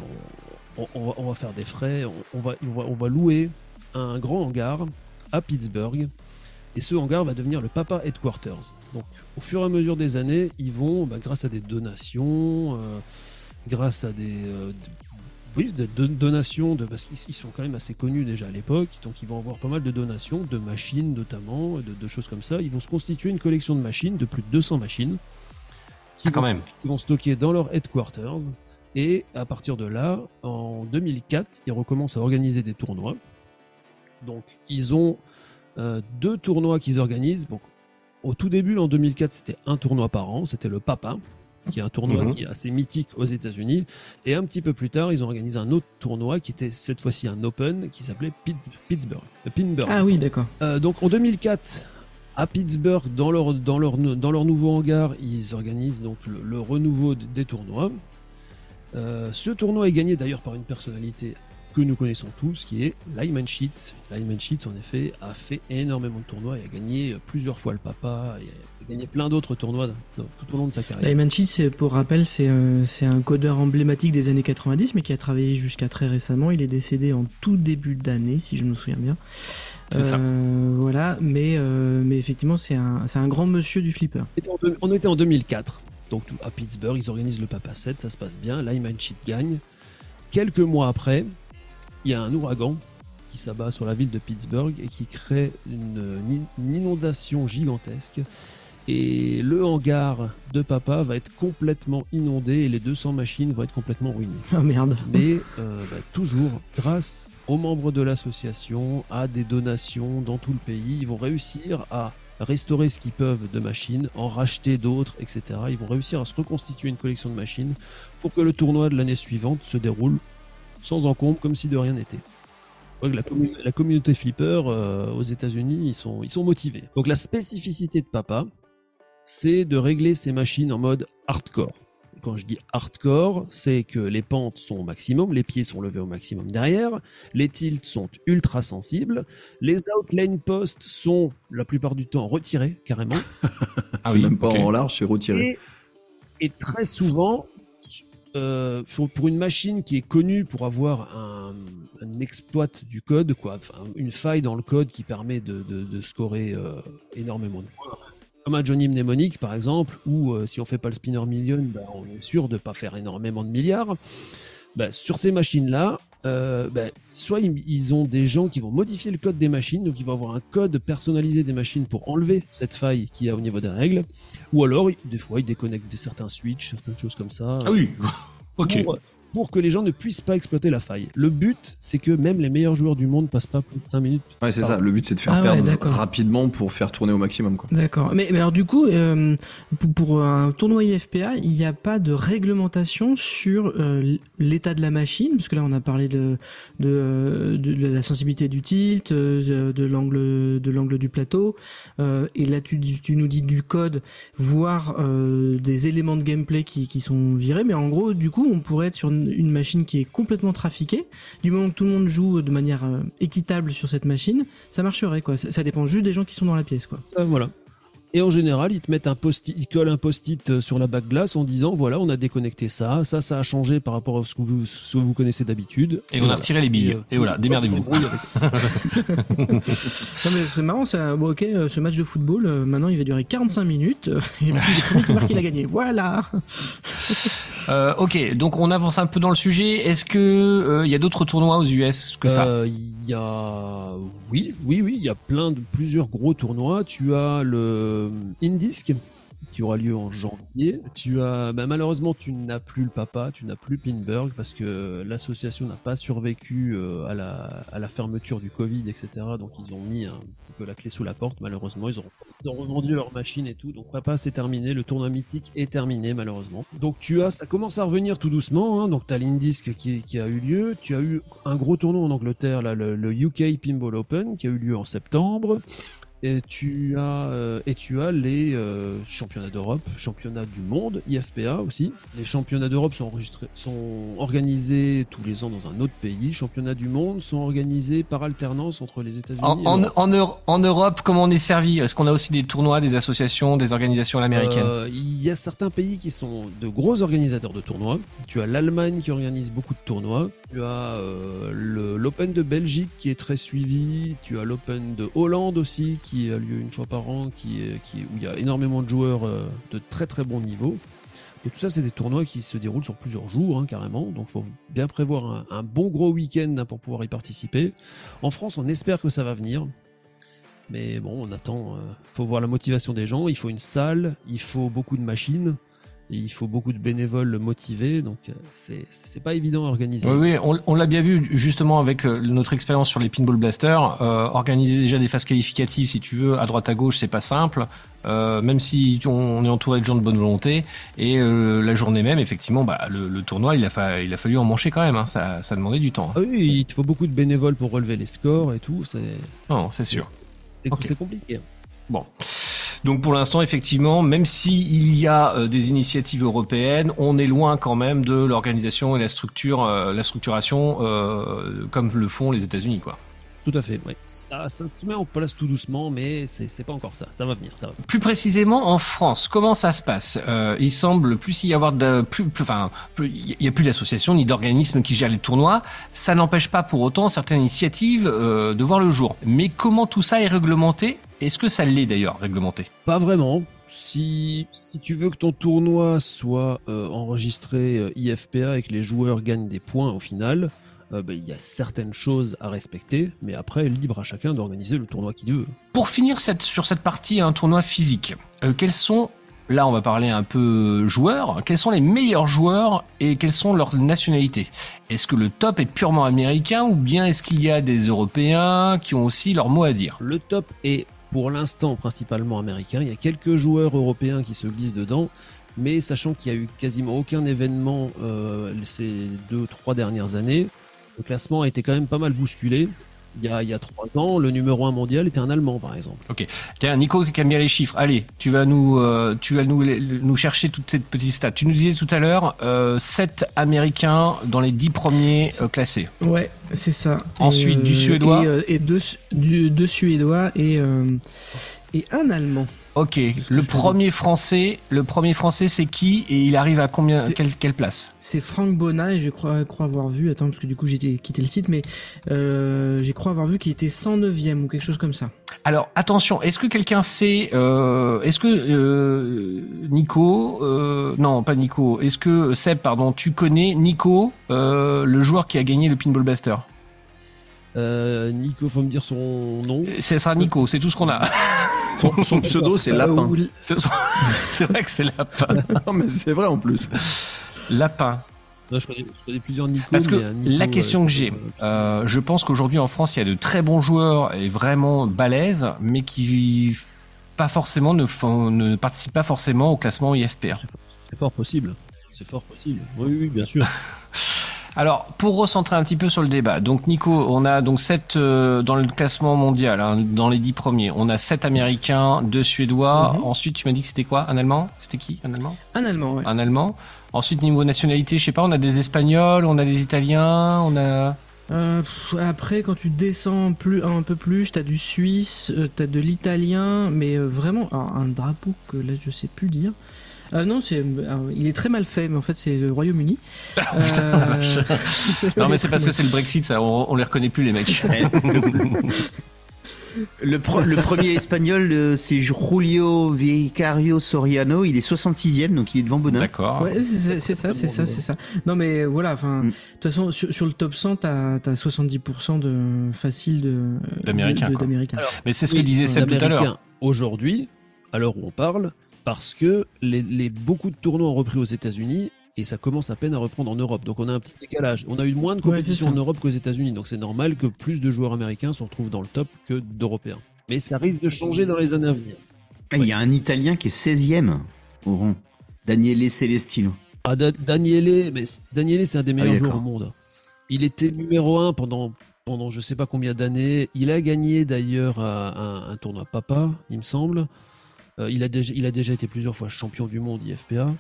on, va, faire des frais, on va louer un grand hangar à Pittsburgh. Et ce hangar va devenir le Papa Headquarters. Donc, au fur et à mesure des années, ils vont, bah, grâce à des donations, euh, grâce à des, euh, oui, de, de- donations, de, parce qu'ils ils sont quand même assez connus déjà à l'époque, donc ils vont avoir pas mal de donations, de machines notamment, de, de choses comme ça. Ils vont se constituer une collection de machines, de plus de 200 machines, qui Ah, quand vont, même. qui vont stocker dans leur headquarters. Et à partir de là, en 2004, ils recommencent à organiser des tournois. Donc, ils ont euh, deux tournois qu'ils organisent. Donc, au tout début, en 2004, c'était un tournoi par an. C'était le Papa, qui est un tournoi Mhm. qui est assez mythique aux États-Unis. Et un petit peu plus tard, ils ont organisé un autre tournoi qui était cette fois-ci un Open qui s'appelait Pit- Pittsburgh. euh, Pinburgh. Ah oui, d'accord. Euh, donc en 2004, à Pittsburgh, dans leur, dans leur, dans leur nouveau hangar, ils organisent donc le, le renouveau des tournois. Euh, ce tournoi est gagné d'ailleurs par une personnalité que nous connaissons tous, qui est Lyman Sheets. Lyman Sheets, en effet, a fait énormément de tournois et a gagné plusieurs fois le papa, et a gagné plein d'autres tournois dans- tout au long de sa carrière. Lyman Sheets, pour rappel, c'est c'est un codeur emblématique des années 90, mais qui a travaillé jusqu'à très récemment. Il est décédé en tout début d'année, si je me souviens bien. C'est ça. Euh, Voilà, mais, euh, mais effectivement, c'est un, c'est un grand monsieur du flipper. On était en 2004, donc tout- à Pittsburgh, ils organisent le Papa 7, ça se passe bien, Lyman Sheet gagne. Quelques mois après, il y a un ouragan qui s'abat sur la ville de Pittsburgh et qui crée une, une inondation gigantesque. Et le hangar de Papa va être complètement inondé et les 200 machines vont être complètement ruinées. Oh merde. Mais euh, bah, toujours, grâce aux membres de l'association, à des donations dans tout le pays, ils vont réussir à restaurer ce qu'ils peuvent de machines, en racheter d'autres, etc. Ils vont réussir à se reconstituer une collection de machines pour que le tournoi de l'année suivante se déroule sans encombre, comme si de rien n'était. Je crois que La, commu- la communauté flipper euh, aux États-Unis, ils sont, ils sont motivés. Donc la spécificité de Papa, c'est de régler ces machines en mode hardcore. Quand je dis hardcore, c'est que les pentes sont au maximum, les pieds sont levés au maximum derrière, les tilts sont ultra sensibles, les outlane posts sont la plupart du temps retirés carrément, Ah oui, même pas en large, c'est retiré. et, et très souvent, euh, pour, une machine qui est connue pour avoir un, exploit du code, quoi, une faille dans le code qui permet de scorer euh, énormément de points. Comme un Johnny Mnemonic par exemple, où euh, si on fait pas le spinner million, bah, on est sûr de pas faire énormément de milliards. Bah, sur ces machines-là, euh, bah, soit ils, ils ont des gens qui vont modifier le code des machines, donc ils vont avoir un code personnalisé des machines pour enlever cette faille qu'il y a au niveau des règles, ou alors des fois ils déconnectent des certains switches, certaines choses comme ça, Ah oui. ok. pour, pour que les gens ne puissent pas exploiter la faille. Le but, c'est que même les meilleurs joueurs du monde passent pas plus de 5 minutes. Ouais, c'est ça. Le but, c'est de faire Ah perdre rapidement pour faire tourner au maximum. Quoi. D'accord. Mais, mais alors du coup, euh, pour, pour un tournoi IFPA, il n'y a pas de réglementation sur euh, l'état de la machine, parce que là on a parlé de de, euh, de la sensibilité du tilt, de, de l'angle de l'angle du plateau, euh, et là tu, nous dis du code, voire euh, des éléments de gameplay qui, qui sont virés, mais en gros du coup on pourrait être sur une, une machine qui est complètement trafiquée. Du moment que tout le monde joue de manière euh, équitable sur cette machine, ça marcherait quoi. Ça, dépend juste des gens qui sont dans la pièce quoi. Euh, voilà. Et en général, ils te mettent un post ils collent un post-it euh, sur la bague glace en disant voilà, on a déconnecté ça, ça, ça a changé par rapport à ce que vous, ce que vous connaissez d'habitude. Et on a retiré les billes. euh, Et voilà, démerdez-vous. Non mais c'est marrant, ça. Bon, ok, euh, ce match de football, euh, maintenant il va durer 45 minutes. euh, et puis le premier qui marque, il a gagné. Voilà. Euh, ok, donc on avance un peu dans le sujet. Est-ce que euh, il y a d'autres tournois aux US que ça? Euh, Il y a oui, oui, oui, il y a plein de plusieurs gros tournois. Tu as le Indisc qui aura lieu en janvier. Tu as bah, malheureusement tu n'as plus le papa, tu n'as plus Pinburg parce que l'association n'a pas survécu euh, à la fermeture du Covid, etc. Donc ils ont mis un petit peu la clé sous la porte. Malheureusement, ils ont revendu leur machine et tout. Donc papa c'est terminé, le tournoi mythique est terminé malheureusement. Donc tu as ça commence à revenir tout doucement. Hein. Donc tu as l'Indisc qui, a eu lieu. Tu as eu un gros tournoi en Angleterre, là, le UK Pinball Open qui a eu lieu en septembre. Et tu as euh, et tu as les euh, championnats d'Europe, championnats du monde, IFPA aussi. Les championnats d'Europe sont enregistrés, sont organisés tous les ans dans un autre pays. Championnats du monde sont organisés par alternance entre les États-Unis. en, et en, en en Europe, comment on est servi? Est-ce qu'on a aussi des tournois, des associations, des organisations américaines Euh, Il y a certains pays qui sont de gros organisateurs de tournois. Tu as l'Allemagne qui organise beaucoup de tournois. Tu as l'Open de Belgique qui est très suivi. Tu as l'Open de Hollande aussi qui a lieu une fois par an, qui qui, où il y a énormément de joueurs euh, de très très bon niveau. Tout ça, c'est des tournois qui se déroulent sur plusieurs jours, hein, carrément. Donc, faut bien prévoir un, bon gros week-end hein, pour pouvoir y participer. En France, on espère que ça va venir. Mais bon, on attend. euh, faut voir la motivation des gens. Il faut une salle, il faut beaucoup de machines, il faut beaucoup de bénévoles motivés. Donc, euh, c'est c'est pas évident à organiser. Oui, oui, on, on l'a bien vu justement avec euh, notre expérience sur les pinball blasters. Euh, organiser déjà des phases qualificatives, si tu veux, à droite à gauche, c'est pas simple. Euh, même si on, on est entouré de gens de bonne volonté. Et euh, la journée même, effectivement, bah, le, le tournoi, il a, fa- il a fallu en mancher quand même. Hein. Ça, ça demandait du temps. Ah oui, il faut beaucoup de bénévoles pour relever les scores et tout. C'est Non, c'est sûr. C'est compliqué. Bon. Donc pour l'instant, effectivement, même s'il y a euh, des initiatives européennes, on est loin quand même de l'organisation et la structure, euh, la structuration euh, comme le font les États-Unis, quoi. Tout à fait. ouais. Ça, ça se met en place tout doucement, mais c'est c'est pas encore ça. Ça va venir, ça va. venir. Plus précisément en France, comment ça se passe? Euh, Il semble plus y avoir de plus, plus enfin, il y a plus d'associations ni d'organismes qui gèrent les tournois. Ça n'empêche pas pour autant certaines initiatives euh, de voir le jour. Mais comment tout ça est réglementé? Est-ce que ça l'est d'ailleurs réglementé? Pas vraiment. Si, si tu veux que ton tournoi soit euh, enregistré euh, IFPA et que les joueurs gagnent des points au final, euh, ben, il y a certaines choses à respecter, mais après, libre à chacun d'organiser le tournoi qu'il veut. Pour finir cette, sur cette partie, un tournoi physique, euh, quels sont, là on va parler un peu joueurs, quels sont les meilleurs joueurs et quelles sont leurs nationalités? Est-ce que le top est purement américain ou bien est-ce qu'il y a des Européens qui ont aussi leur mot à dire? Le top est pour l'instant principalement américain. Il y a quelques joueurs européens qui se glissent dedans, mais sachant qu'il y a eu quasiment aucun événement euh, ces deux trois dernières années, le classement a été quand même pas mal bousculé. Il y a, il y a trois ans, le numéro un mondial était un Allemand, par exemple. Tiens, Nico qui aime bien les chiffres, allez, tu vas nous, euh, tu vas nous chercher toutes ces petites stats. Tu nous disais tout à l'heure, euh, 7 Américains dans les 10 premiers euh, classés. Ouais, c'est ça. Ensuite, du Suédois. Et, euh, et deux, du- deux Suédois et, euh, et un Allemand. Ok, le premier français, le premier français c'est qui et il arrive à combien, quelle, quelle place? C'est Franck Bonnat et je crois, crois avoir vu, attends parce que du coup j'ai quitté le site, mais euh, j'ai crois avoir vu qu'il était 109e ou quelque chose comme ça. Alors attention, est-ce que quelqu'un sait, euh, est-ce que euh, Nico, euh, non pas Nico, est-ce que Seb, pardon, tu connais Nico, euh, le joueur qui a gagné le Pinball Buster? Euh, Nico, faut me dire son nom. C'est ça, Nico, c'est tout ce qu'on a. Son, son pseudo, c'est Lapin. c'est vrai que c'est Lapin. Non, mais c'est vrai en plus. Lapin. Non, je, connais, je connais plusieurs Nico. Parce que mais un Nico, la question euh, que j'ai, euh, euh, je pense qu'aujourd'hui en France, il y a de très bons joueurs et vraiment balèzes, mais qui pas forcément ne, font- ne participent pas forcément au classement IFPR. c'est fort possible. C'est fort possible. Oui, oui, bien sûr. Alors, pour recentrer un petit peu sur le débat, donc Nico, on a donc 7 dans le classement mondial, hein, dans les 10 premiers. On a 7 Américains, 2 Suédois. Mhm. Ensuite, tu m'as dit que c'était quoi? Un Allemand? C'était qui? Un Allemand? Un Allemand, ouais. Un Allemand. Ensuite, niveau nationalité, je sais pas, on a des Espagnols, on a des Italiens, on a... Euh, après, quand tu descends plus, un peu plus, t'as du suisse, euh, t'as de l'italien, mais euh, vraiment alors, un drapeau que là je sais plus dire. Euh, non, c'est, il est très mal fait, mais en fait c'est le Royaume-Uni. Euh, Non, mais c'est parce que c'est le Brexit, ça, on, on les reconnaît plus, les mecs. Le, premier espagnol, euh, c'est Julio Vicario Soriano. Il est 66e, donc il est devant Bonin. D'accord. Ouais, c'est ça, c'est ça, c'est ça. Non, mais voilà, enfin, de Mm. toute façon, sur, sur le top 100, t'as as 70% de facile de D'Américains. Mais c'est ce que disait Seb tout à l'heure. Aujourd'hui, à l'heure où on parle, parce que les, les- beaucoup de tournois ont repris aux États-Unis et ça commence à peine à reprendre en Europe. Donc on a un petit décalage. On a eu moins de Ouais, compétition ça. en Europe qu'aux États-Unis. Donc c'est normal que plus de joueurs américains se retrouvent dans le top que d'Européens. Mais ça risque de changer dans les années à venir. Ah, Il y a un Italien qui est 16e au rang. Daniele Celestino. Ah, Da- Daniele, mais Daniele, c'est un des meilleurs oui, joueurs au monde. Il était numéro un pendant, pendant je sais pas combien d'années. Il a gagné d'ailleurs à un, un tournoi Papa, il me semble. Euh, il, a déjà, il a déjà été plusieurs fois champion du monde IFPA.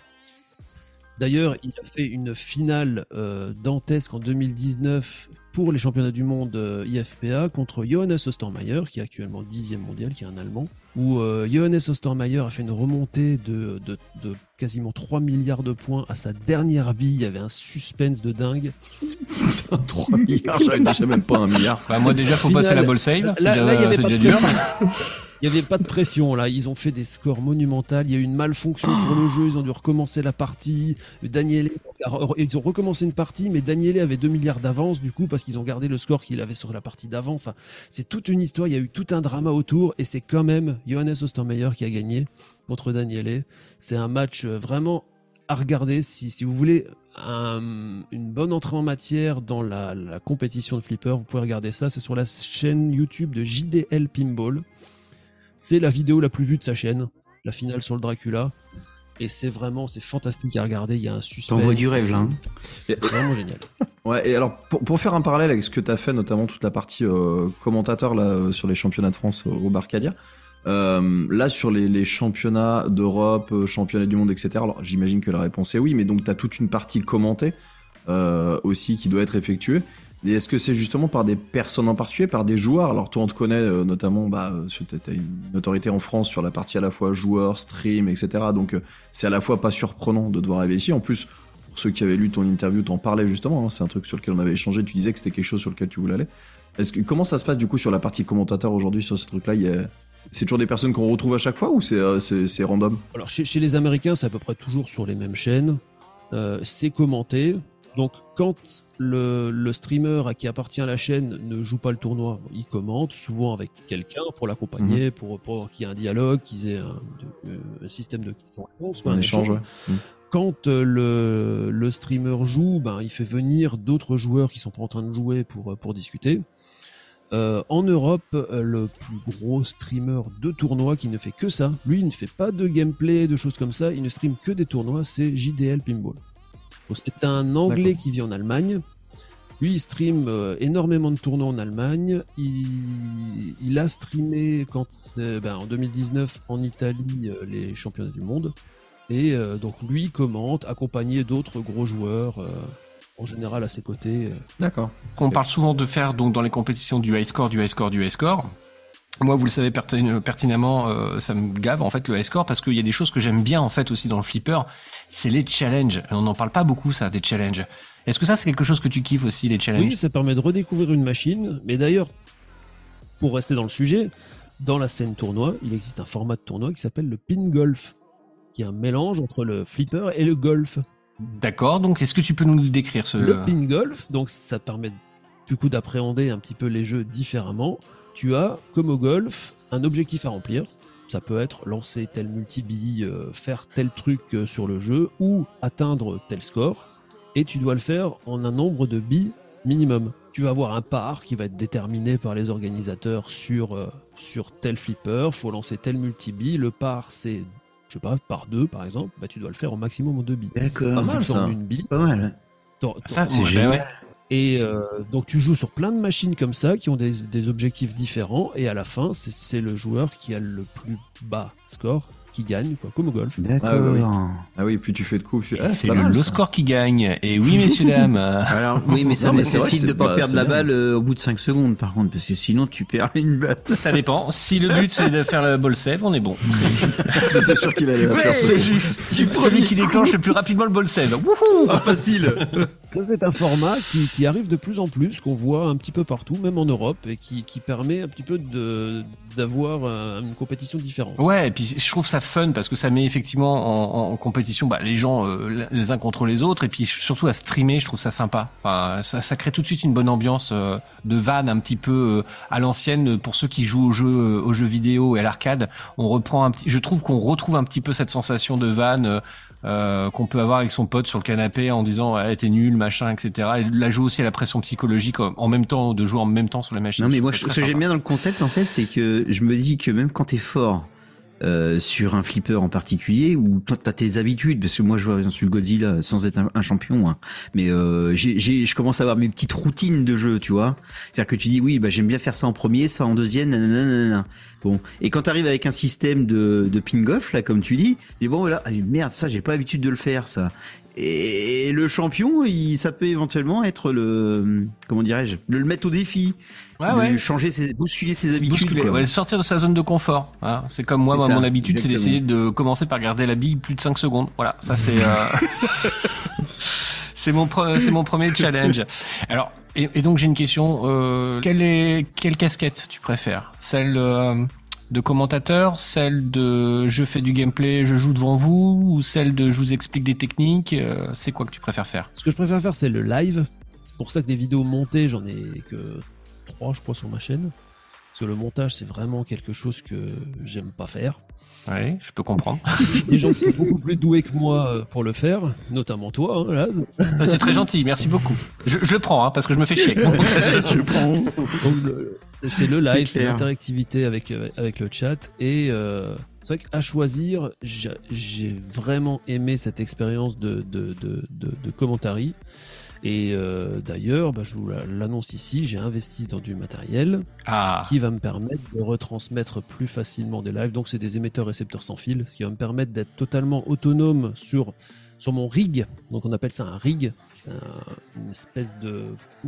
D'ailleurs, il a fait une finale euh, dantesque en 2019 pour les championnats du monde euh, IFPA contre Johannes Ostermeier, qui est actuellement 10e mondial, qui est un Allemand, où euh, Johannes Ostermeier a fait une remontée de, de, de quasiment 3 milliards de points à sa dernière bille. Il y avait un suspense de dingue. 3 milliards, j'avais déjà même pas un milliard. Bah, moi, déjà, faut Finale. passer la ball save. C'est Là- déjà, là, il y avait c'est pas déjà de dur. Il n'y avait pas de pression là, ils ont fait des scores monumentaux, il y a eu une malfonction sur le jeu, ils ont dû recommencer la partie. Daniel, ils ont recommencé une partie, mais Daniel avait 2 milliards d'avance du coup parce qu'ils ont gardé le score qu'il avait sur la partie d'avant. Enfin, c'est toute une histoire, il y a eu tout un drama autour et c'est quand même Johannes Ostermeyer qui a gagné contre Daniele. C'est un match euh, vraiment à regarder si, si vous voulez un- une bonne entrée en matière dans la, la compétition de flipper. Vous pouvez regarder ça, c'est sur la chaîne YouTube de JDL Pinball. C'est la vidéo la plus vue de sa chaîne, la finale sur le Dracula. Et c'est vraiment, c'est fantastique à regarder. Il y a un suspense. T'envoies du rêve, c'est- là, hein. C'est vraiment génial. Ouais, et alors pour, pour faire un parallèle avec ce que tu as fait, notamment toute la partie euh, commentateur là euh, sur les championnats de France au, au Barcadia, euh, là sur les, les championnats d'Europe, championnats du monde, etc. Alors j'imagine que la réponse est oui, mais donc tu as toute une partie commentée euh, aussi qui doit être effectuée. Et est-ce que c'est justement par des personnes en particulier, par des joueurs? Alors toi on te connaît euh, notamment, bah, tu as une autorité en France sur la partie à la fois joueur, stream, etc. Donc euh, c'est à la fois pas surprenant de devoir arriver ici. En plus, pour ceux qui avaient lu ton interview, t'en parlais justement. hein, c'est un truc sur lequel on avait échangé. Tu disais que c'était quelque chose sur lequel tu voulais aller. Est-ce que comment ça se passe du coup sur la partie commentateur aujourd'hui sur ce truc-là? C'est toujours des personnes qu'on retrouve à chaque fois ou c'est euh, random? Alors chez, chez les Américains, c'est à peu près toujours sur les mêmes chaînes. Euh, c'est commenté. Donc quand le, le streamer à qui appartient la chaîne ne joue pas le tournoi, il commente, souvent avec quelqu'un pour l'accompagner, pour, pour qu'il y ait un dialogue, qu'ils aient un, de- un système de quoi, Un échange. Mm. Quand euh, le, le streamer joue, ben, il fait venir d'autres joueurs qui sont pas en train de jouer pour, euh, pour discuter. Euh, en Europe, euh, le plus gros streamer de tournois qui ne fait que ça, lui, il ne fait pas de gameplay, de choses comme ça, il ne stream que des tournois, c'est JDL Pinball. C'est un Anglais qui vit en Allemagne. Lui, il stream euh, énormément de tournois en Allemagne. Il, il a streamé quand, c'est- ben, en 2019 en Italie euh, les championnats du monde. Et euh, donc lui commente, accompagné d'autres gros joueurs, euh, en général à ses côtés. euh. D'accord. On parle souvent de faire donc dans les compétitions du high score, du high score, du high score. Moi, vous le savez pertin- pertinemment, euh, ça me gave en fait le high score parce qu'il y a des choses que j'aime bien en fait aussi dans le flipper, c'est les challenges. On n'en parle pas beaucoup ça, des challenges. Est-ce que ça c'est quelque chose que tu kiffes aussi les challenges? Oui, ça permet de redécouvrir une machine. Mais d'ailleurs, pour rester dans le sujet, dans la scène tournoi, il existe un format de tournoi qui s'appelle le pin golf, qui est un mélange entre le flipper et le golf. D'accord. Donc, est-ce que tu peux nous le décrire ce Le pin golf, donc ça permet du coup d'appréhender un petit peu les jeux différemment. Tu as, comme au golf, un objectif à remplir. Ça peut être lancer tel multi-bille, euh, faire tel truc euh, sur le jeu ou atteindre tel score. Et tu dois le faire en un nombre de billes minimum. Tu vas avoir un par qui va être déterminé par les organisateurs sur, euh, sur tel flipper. faut lancer tel multi-bille. Le par, c'est, je sais pas, par deux par exemple. Bah, tu dois le faire au maximum en deux billes. D'accord. Pas Tu mal, ça. une bille. Pas mal. t'en- Ça, C'est ouais, génial. Et euh, donc tu joues sur plein de machines comme ça qui ont des, objectifs différents. Et à la fin c'est le joueur qui a le plus bas score qui gagne quoi comme au golf. D'accord. Ah, ouais, Ah oui, plus tu fais de coups. plus- Et Ah, c'est le low score qui gagne. Et oui, messieurs dames. Alors, oui, mais ça Non, mais c'est vrai nécessite de c'est- pas perdre la balle euh, au bout de 5 secondes, par contre, parce que sinon tu perds une balle. Ça dépend. Si le but c'est de faire le ball save, on est bon. J'étais sûr qu'il allait la faire. C'est juste. Celui qui déclenche le plus rapidement le ball save. Wouhou facile. Ça, C'est un format qui, qui arrive de plus en plus, qu'on voit un petit peu partout, même en Europe, et qui, qui permet un petit peu de d'avoir euh, une compétition différente. Ouais, et puis je trouve ça fun parce que ça met effectivement en, en compétition bah, les gens euh, les uns contre les autres et puis surtout à streamer, je trouve ça sympa. Enfin, ça, ça crée tout de suite une bonne ambiance euh, de van un petit peu euh, à l'ancienne pour ceux qui jouent aux jeux, aux jeux vidéo et à l'arcade. On reprend un petit, je trouve qu'on retrouve un petit peu cette sensation de van. euh, qu'on peut avoir avec son pote sur le canapé en disant ouais, t'es nul machin etc et la joue aussi à la pression psychologique en même temps de jouer en même temps sur la machine Non, mais moi, je- ce que j'aime bien dans le concept, en fait, c'est que je me dis que même quand t'es fort euh, sur un flipper en particulier, ou toi t'as tes habitudes, parce que moi je vois sur le Godzilla sans être un, champion, hein, mais euh, j'ai, je commence à avoir mes petites routines de jeu, tu vois. C'est-à-dire que tu dis oui, bah j'aime bien faire ça en premier, ça en deuxième, nanana. Bon, et quand t'arrives avec un système de, de ping golf là, comme tu dis, dis bon voilà, ah, merde, ça j'ai pas l'habitude de le faire, ça. Et le champion, il, ça peut éventuellement être le, comment dirais-je, le, le mettre au défi, Ouais, de ouais. changer ses, bousculer ses habitudes. bousculer, quoi. ouais, sortir de sa zone de confort. hein. C'est comme moi, moi, ça, mon habitude, c'est d'essayer de commencer par garder la bille plus de 5 secondes. Voilà, ça c'est euh, c'est mon c'est mon premier challenge. Alors et, et donc j'ai une question. Euh, quelle est quelle casquette tu préfères? Celle euh, de commentateur, celle de je fais du gameplay, je joue devant vous, ou celle de je vous explique des techniques euh, C'est quoi que tu préfères faire? Ce que je préfère faire, c'est le live. C'est pour ça que des vidéos montées, j'en ai que trois, je crois, sur ma chaîne. Parce que le montage, c'est vraiment quelque chose que j'aime pas faire. Oui, je peux comprendre. Des gens qui sont beaucoup plus doués que moi euh, pour le faire, notamment toi, hein, Laz. C'est très gentil, merci beaucoup. Je, je le prends, hein, parce que je me fais chier. avec mon montage. Donc, le- c'est- le live, c'est l'interactivité avec, euh, avec le chat. Et euh, c'est vrai qu'à choisir, j'ai vraiment aimé cette expérience de, de, de, de, de commentary. Et euh, d'ailleurs, bah, je vous l'annonce ici, j'ai investi dans du matériel Ah, qui va me permettre de retransmettre plus facilement des lives. Donc c'est des émetteurs récepteurs sans fil, ce qui va me permettre d'être totalement autonome sur, sur mon rig. Donc on appelle ça un rig. Un- une espèce de...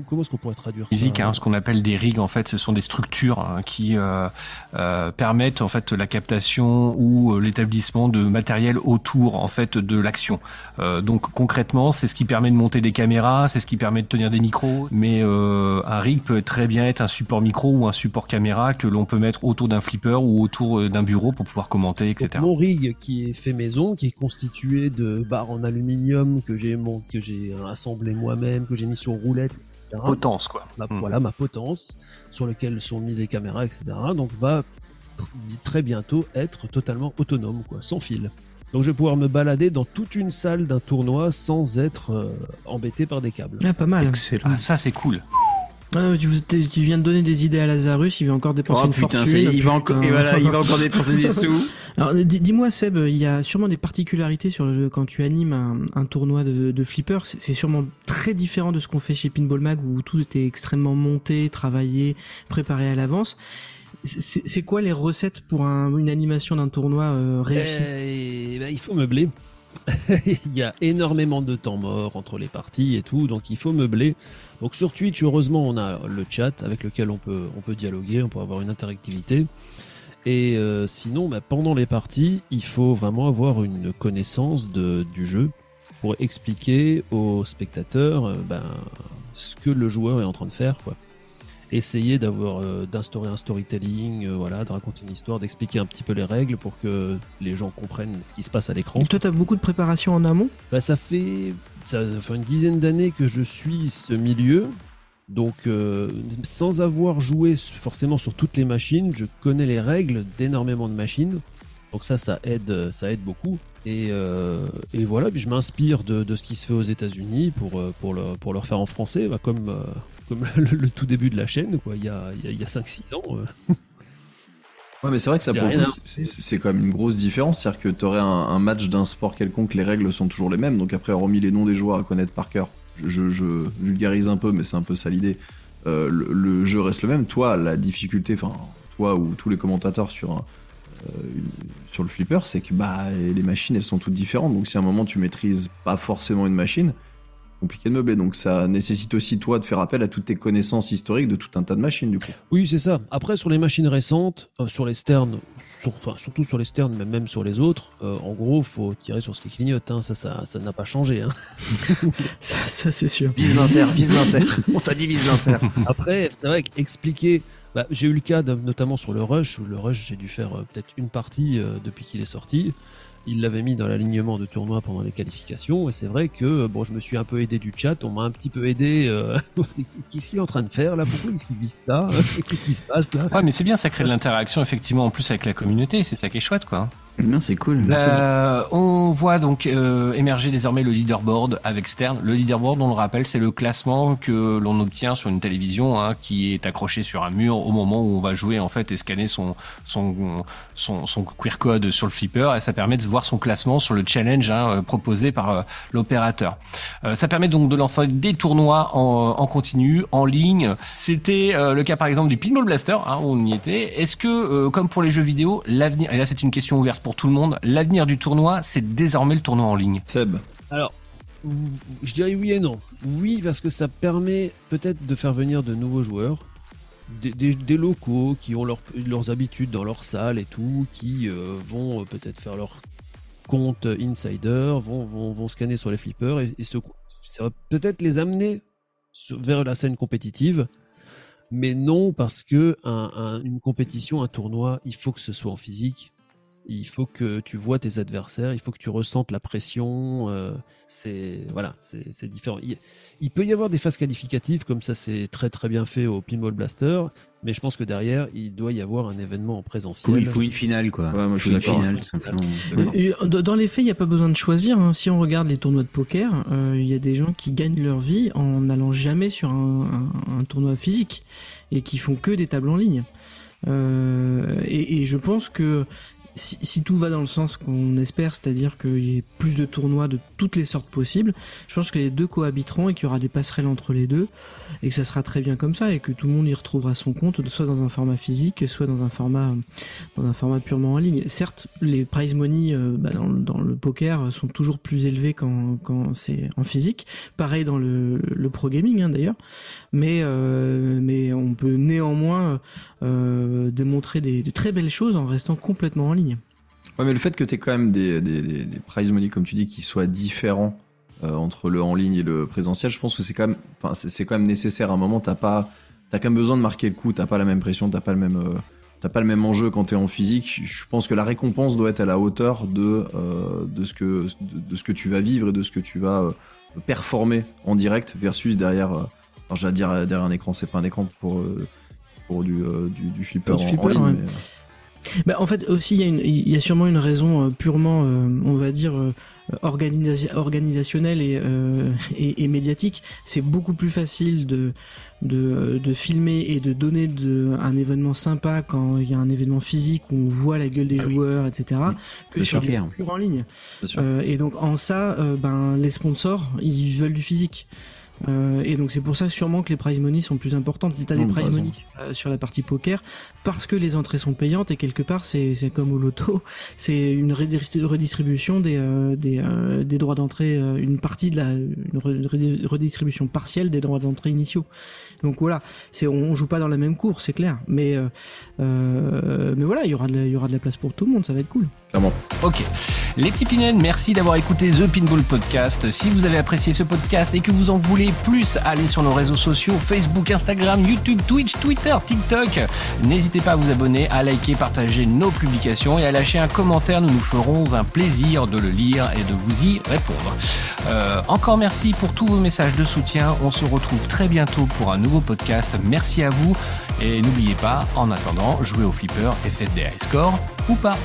Comment est-ce qu'on pourrait traduire physique, ça hein, ce qu'on appelle des rigs, en fait, ce sont des structures hein, qui euh, euh, permettent en fait la captation ou euh, l'établissement de matériel autour en fait de l'action. Euh, donc concrètement, c'est ce qui permet de monter des caméras, c'est ce qui permet de tenir des micros. Mais euh, un rig peut très bien être un support micro ou un support caméra que l'on peut mettre autour d'un flipper ou autour euh, d'un bureau pour pouvoir commenter, Donc, etc. mon rig qui est fait maison, qui est constitué de barres en aluminium que j'ai que j'ai assemblé moi-même, que j'ai mis sur roulette, etc. Potence, quoi. ma, Hmm. voilà ma potence sur lequel sont mis les caméras, etc. Donc va tr- très bientôt être totalement autonome, quoi, sans fil. Donc je vais pouvoir me balader dans toute une salle d'un tournoi sans être euh, embêté par des câbles. Ah, pas mal. Excellent. Ah, ça c'est cool. Ah, tu, viens de donner des idées à Lazarus, il va encore dépenser Oh une putain, fortune. il va encore, et putain. voilà, il va encore dépenser des sous. Alors, di- dis-moi, Seb, il y a sûrement des particularités sur le, quand tu animes un, un tournoi de, de flipper. C'est c'est sûrement très différent de ce qu'on fait chez Pinball Mag où tout était extrêmement monté, travaillé, préparé à l'avance. C'est c'est quoi les recettes pour un- une animation d'un tournoi euh, réussi? Eh ben, il faut meubler. il y a énormément de temps mort entre les parties et tout, donc il faut meubler. Donc sur Twitch, heureusement, on a le chat avec lequel on peut, on peut dialoguer, on peut avoir une interactivité. Et euh, sinon, bah, pendant les parties, il faut vraiment avoir une connaissance du jeu pour expliquer aux spectateurs euh, ben, ce que le joueur est en train de faire. Essayer d'avoir, euh, d'instaurer un storytelling, euh, voilà, de raconter une histoire, d'expliquer un petit peu les règles pour que les gens comprennent ce qui se passe à l'écran. Toi, t'as beaucoup de préparation en amont? Bah, ça fait ça une dizaine d'années que je suis ce milieu. Donc, euh, sans avoir joué forcément sur toutes les machines, je connais les règles d'énormément de machines. Donc ça, ça aide, ça aide beaucoup. Et, euh, et voilà, puis je m'inspire de, de ce qui se fait aux États-Unis pour, pour, le, pour le refaire en français, bah, comme, comme le, le tout début de la chaîne, quoi, il y a, il y a, il y a 5-6 ans. euh. Ouais, mais c'est vrai que ça, pour c'est- quand même une grosse différence. C'est-à-dire que tu aurais un, un match d'un sport quelconque, les règles sont toujours les mêmes. Donc après, remis les noms des joueurs à connaître par cœur, je, je- je vulgarise un peu, mais c'est un peu ça l'idée. Euh, le, le jeu reste le même. Toi, la difficulté, enfin, toi ou tous les commentateurs sur, un- euh, sur le flipper, c'est que bah, les machines, elles sont toutes différentes. Donc si à un moment tu maîtrises pas forcément une machine, compliqué de meubler. Donc ça nécessite aussi, toi, de faire appel à toutes tes connaissances historiques de tout un tas de machines, du coup. Oui, c'est ça. Après, sur les machines récentes, euh, sur les sternes, sur, enfin, surtout sur les sternes, mais même sur les autres, euh, en gros, faut tirer sur ce qui clignote. hein. Ça, ça, ça n'a pas changé. hein. Ça, ça, c'est sûr. Vise l'insert, vise l'insert. On t'a dit vise l'insert. Après, c'est vrai qu'expliquer. Bah, j'ai eu le cas de- notamment sur le Rush. où Le Rush, j'ai dû faire euh, peut-être une partie euh, depuis qu'il est sorti. Il l'avait mis dans l'alignement de tournoi pendant les qualifications. Et c'est vrai que bon, je me suis un peu aidé du chat. On m'a un petit peu aidé. euh, Qu'est-ce qu'il est en train de faire là? Pourquoi qu'il vise ça? Qu'est-ce qui se passe là? Ouais, mais c'est bien, ça crée de l'interaction effectivement en plus avec la communauté, c'est ça qui est chouette quoi. Non, c'est cool. Euh, on voit donc euh, émerger désormais le leaderboard avec Stern. Le leaderboard, on le rappelle, c'est le classement que l'on obtient sur une télévision hein, qui est accroché sur un mur au moment où on va jouer en fait et scanner son son son, son QR code sur le flipper et ça permet de voir son classement sur le challenge hein, euh, proposé par euh, l'opérateur. Euh, ça permet donc de lancer des tournois en, en continu, en ligne. C'était euh, le cas par exemple du Pinball Blaster, hein, où on y était. Est-ce que, euh, comme pour les jeux vidéo, l'avenir, et là c'est une question ouverte pour tout le monde, l'avenir du tournoi, c'est désormais le tournoi en ligne Seb, Alors, je dirais oui et non. Oui, parce que ça permet peut-être de faire venir de nouveaux joueurs, des, des- des locaux qui ont leur- leurs habitudes dans leur salle et tout, qui euh, vont euh, peut-être faire leur compte insider, vont, vont, vont scanner sur les flippers et, et se- ça va peut-être les amener sur- vers la scène compétitive. Mais non, parce que un- un- une compétition, un tournoi, il faut que ce soit en physique. Il faut que tu vois tes adversaires, il faut que tu ressentes la pression. euh, c'est voilà, c'est c'est différent. Il, il peut y avoir des phases qualificatives, comme ça c'est très très bien fait au Pinball Blaster, mais je pense que derrière il doit y avoir un événement en présentiel. Oui, il faut une finale, quoi. Ouais, moi, je une finale, tout simplement. D'accord. Et, dans dans les faits, il n'y a pas besoin de choisir. hein. Si on regarde les tournois de poker, euh, il y a des gens qui gagnent leur vie en n'allant jamais sur un, un- un tournoi physique et qui font que des tables en ligne. Euh, et, et je pense que si, si tout va dans le sens qu'on espère, c'est-à-dire qu'il y ait plus de tournois de toutes les sortes possibles, je pense que les deux cohabiteront et qu'il y aura des passerelles entre les deux et que ça sera très bien comme ça et que tout le monde y retrouvera son compte, soit dans un format physique, soit dans un format dans un format purement en ligne. Certes, les prize money euh, bah, dans, le- dans le poker sont toujours plus élevés quand, quand c'est en physique. Pareil dans le, le pro gaming hein, d'ailleurs. Mais, euh, mais on peut néanmoins euh, démontrer des, de très belles choses en restant complètement en ligne. Ouais, mais le fait que tu aies quand même des, des, des, des prize money, comme tu dis, qui soient différents euh, entre le en ligne et le présentiel, je pense que c'est quand même, enfin, c'est, quand même nécessaire. À un moment, t'as pas, t'as quand même besoin de marquer le coup. T'as pas la même pression, t'as pas le même, euh, t'as pas le même enjeu quand t'es en physique. Je- pense que la récompense doit être à la hauteur de, euh, de ce que, de, de ce que tu vas vivre et de ce que tu vas euh, performer en direct versus derrière. euh, j'allais dire derrière un écran, c'est pas un écran pour, euh, pour du, euh, du, du flipper, du en- en, flipper, ligne. ouais. mais, Bah, en fait, aussi, il y, y a sûrement une raison euh, purement, euh, on va dire, euh, organisa- organisationnelle et, euh, et, et médiatique. C'est beaucoup plus facile de, de, de filmer et de donner de, un événement sympa quand il y a un événement physique où on voit la gueule des Ah oui. joueurs, etc., que Bien sur sûr. du Clair. pur en ligne. Euh, et donc en ça, euh, ben les sponsors, ils veulent du physique. Euh, et donc c'est pour ça sûrement que les prize money sont plus importantes. T'as des prize money euh, sur la partie poker parce que les entrées sont payantes et quelque part c'est c'est comme au loto, c'est une redis- redistribution des euh, des, euh, des droits d'entrée, euh, une partie de la une redistribution partielle des droits d'entrée initiaux. Donc voilà, c'est on joue pas dans la même cour, c'est clair. Mais euh, euh, mais voilà, il y aura de la, il y aura de la place pour tout le monde, ça va être cool. Clairement. Ok. Les petits pinèdes, merci d'avoir écouté The Pinball Podcast. Si vous avez apprécié ce podcast et que vous en voulez plus, allez sur nos réseaux sociaux, Facebook, Instagram, YouTube, Twitch, Twitter, TikTok. N'hésitez pas à vous abonner, à liker, partager nos publications et à lâcher un commentaire. Nous nous ferons un plaisir de le lire et de vous y répondre. Euh, encore merci pour tous vos messages de soutien. On se retrouve très bientôt pour un nouveau podcast. Merci à vous. Et n'oubliez pas, en attendant, jouez au flipper et faites des high scores ou pas.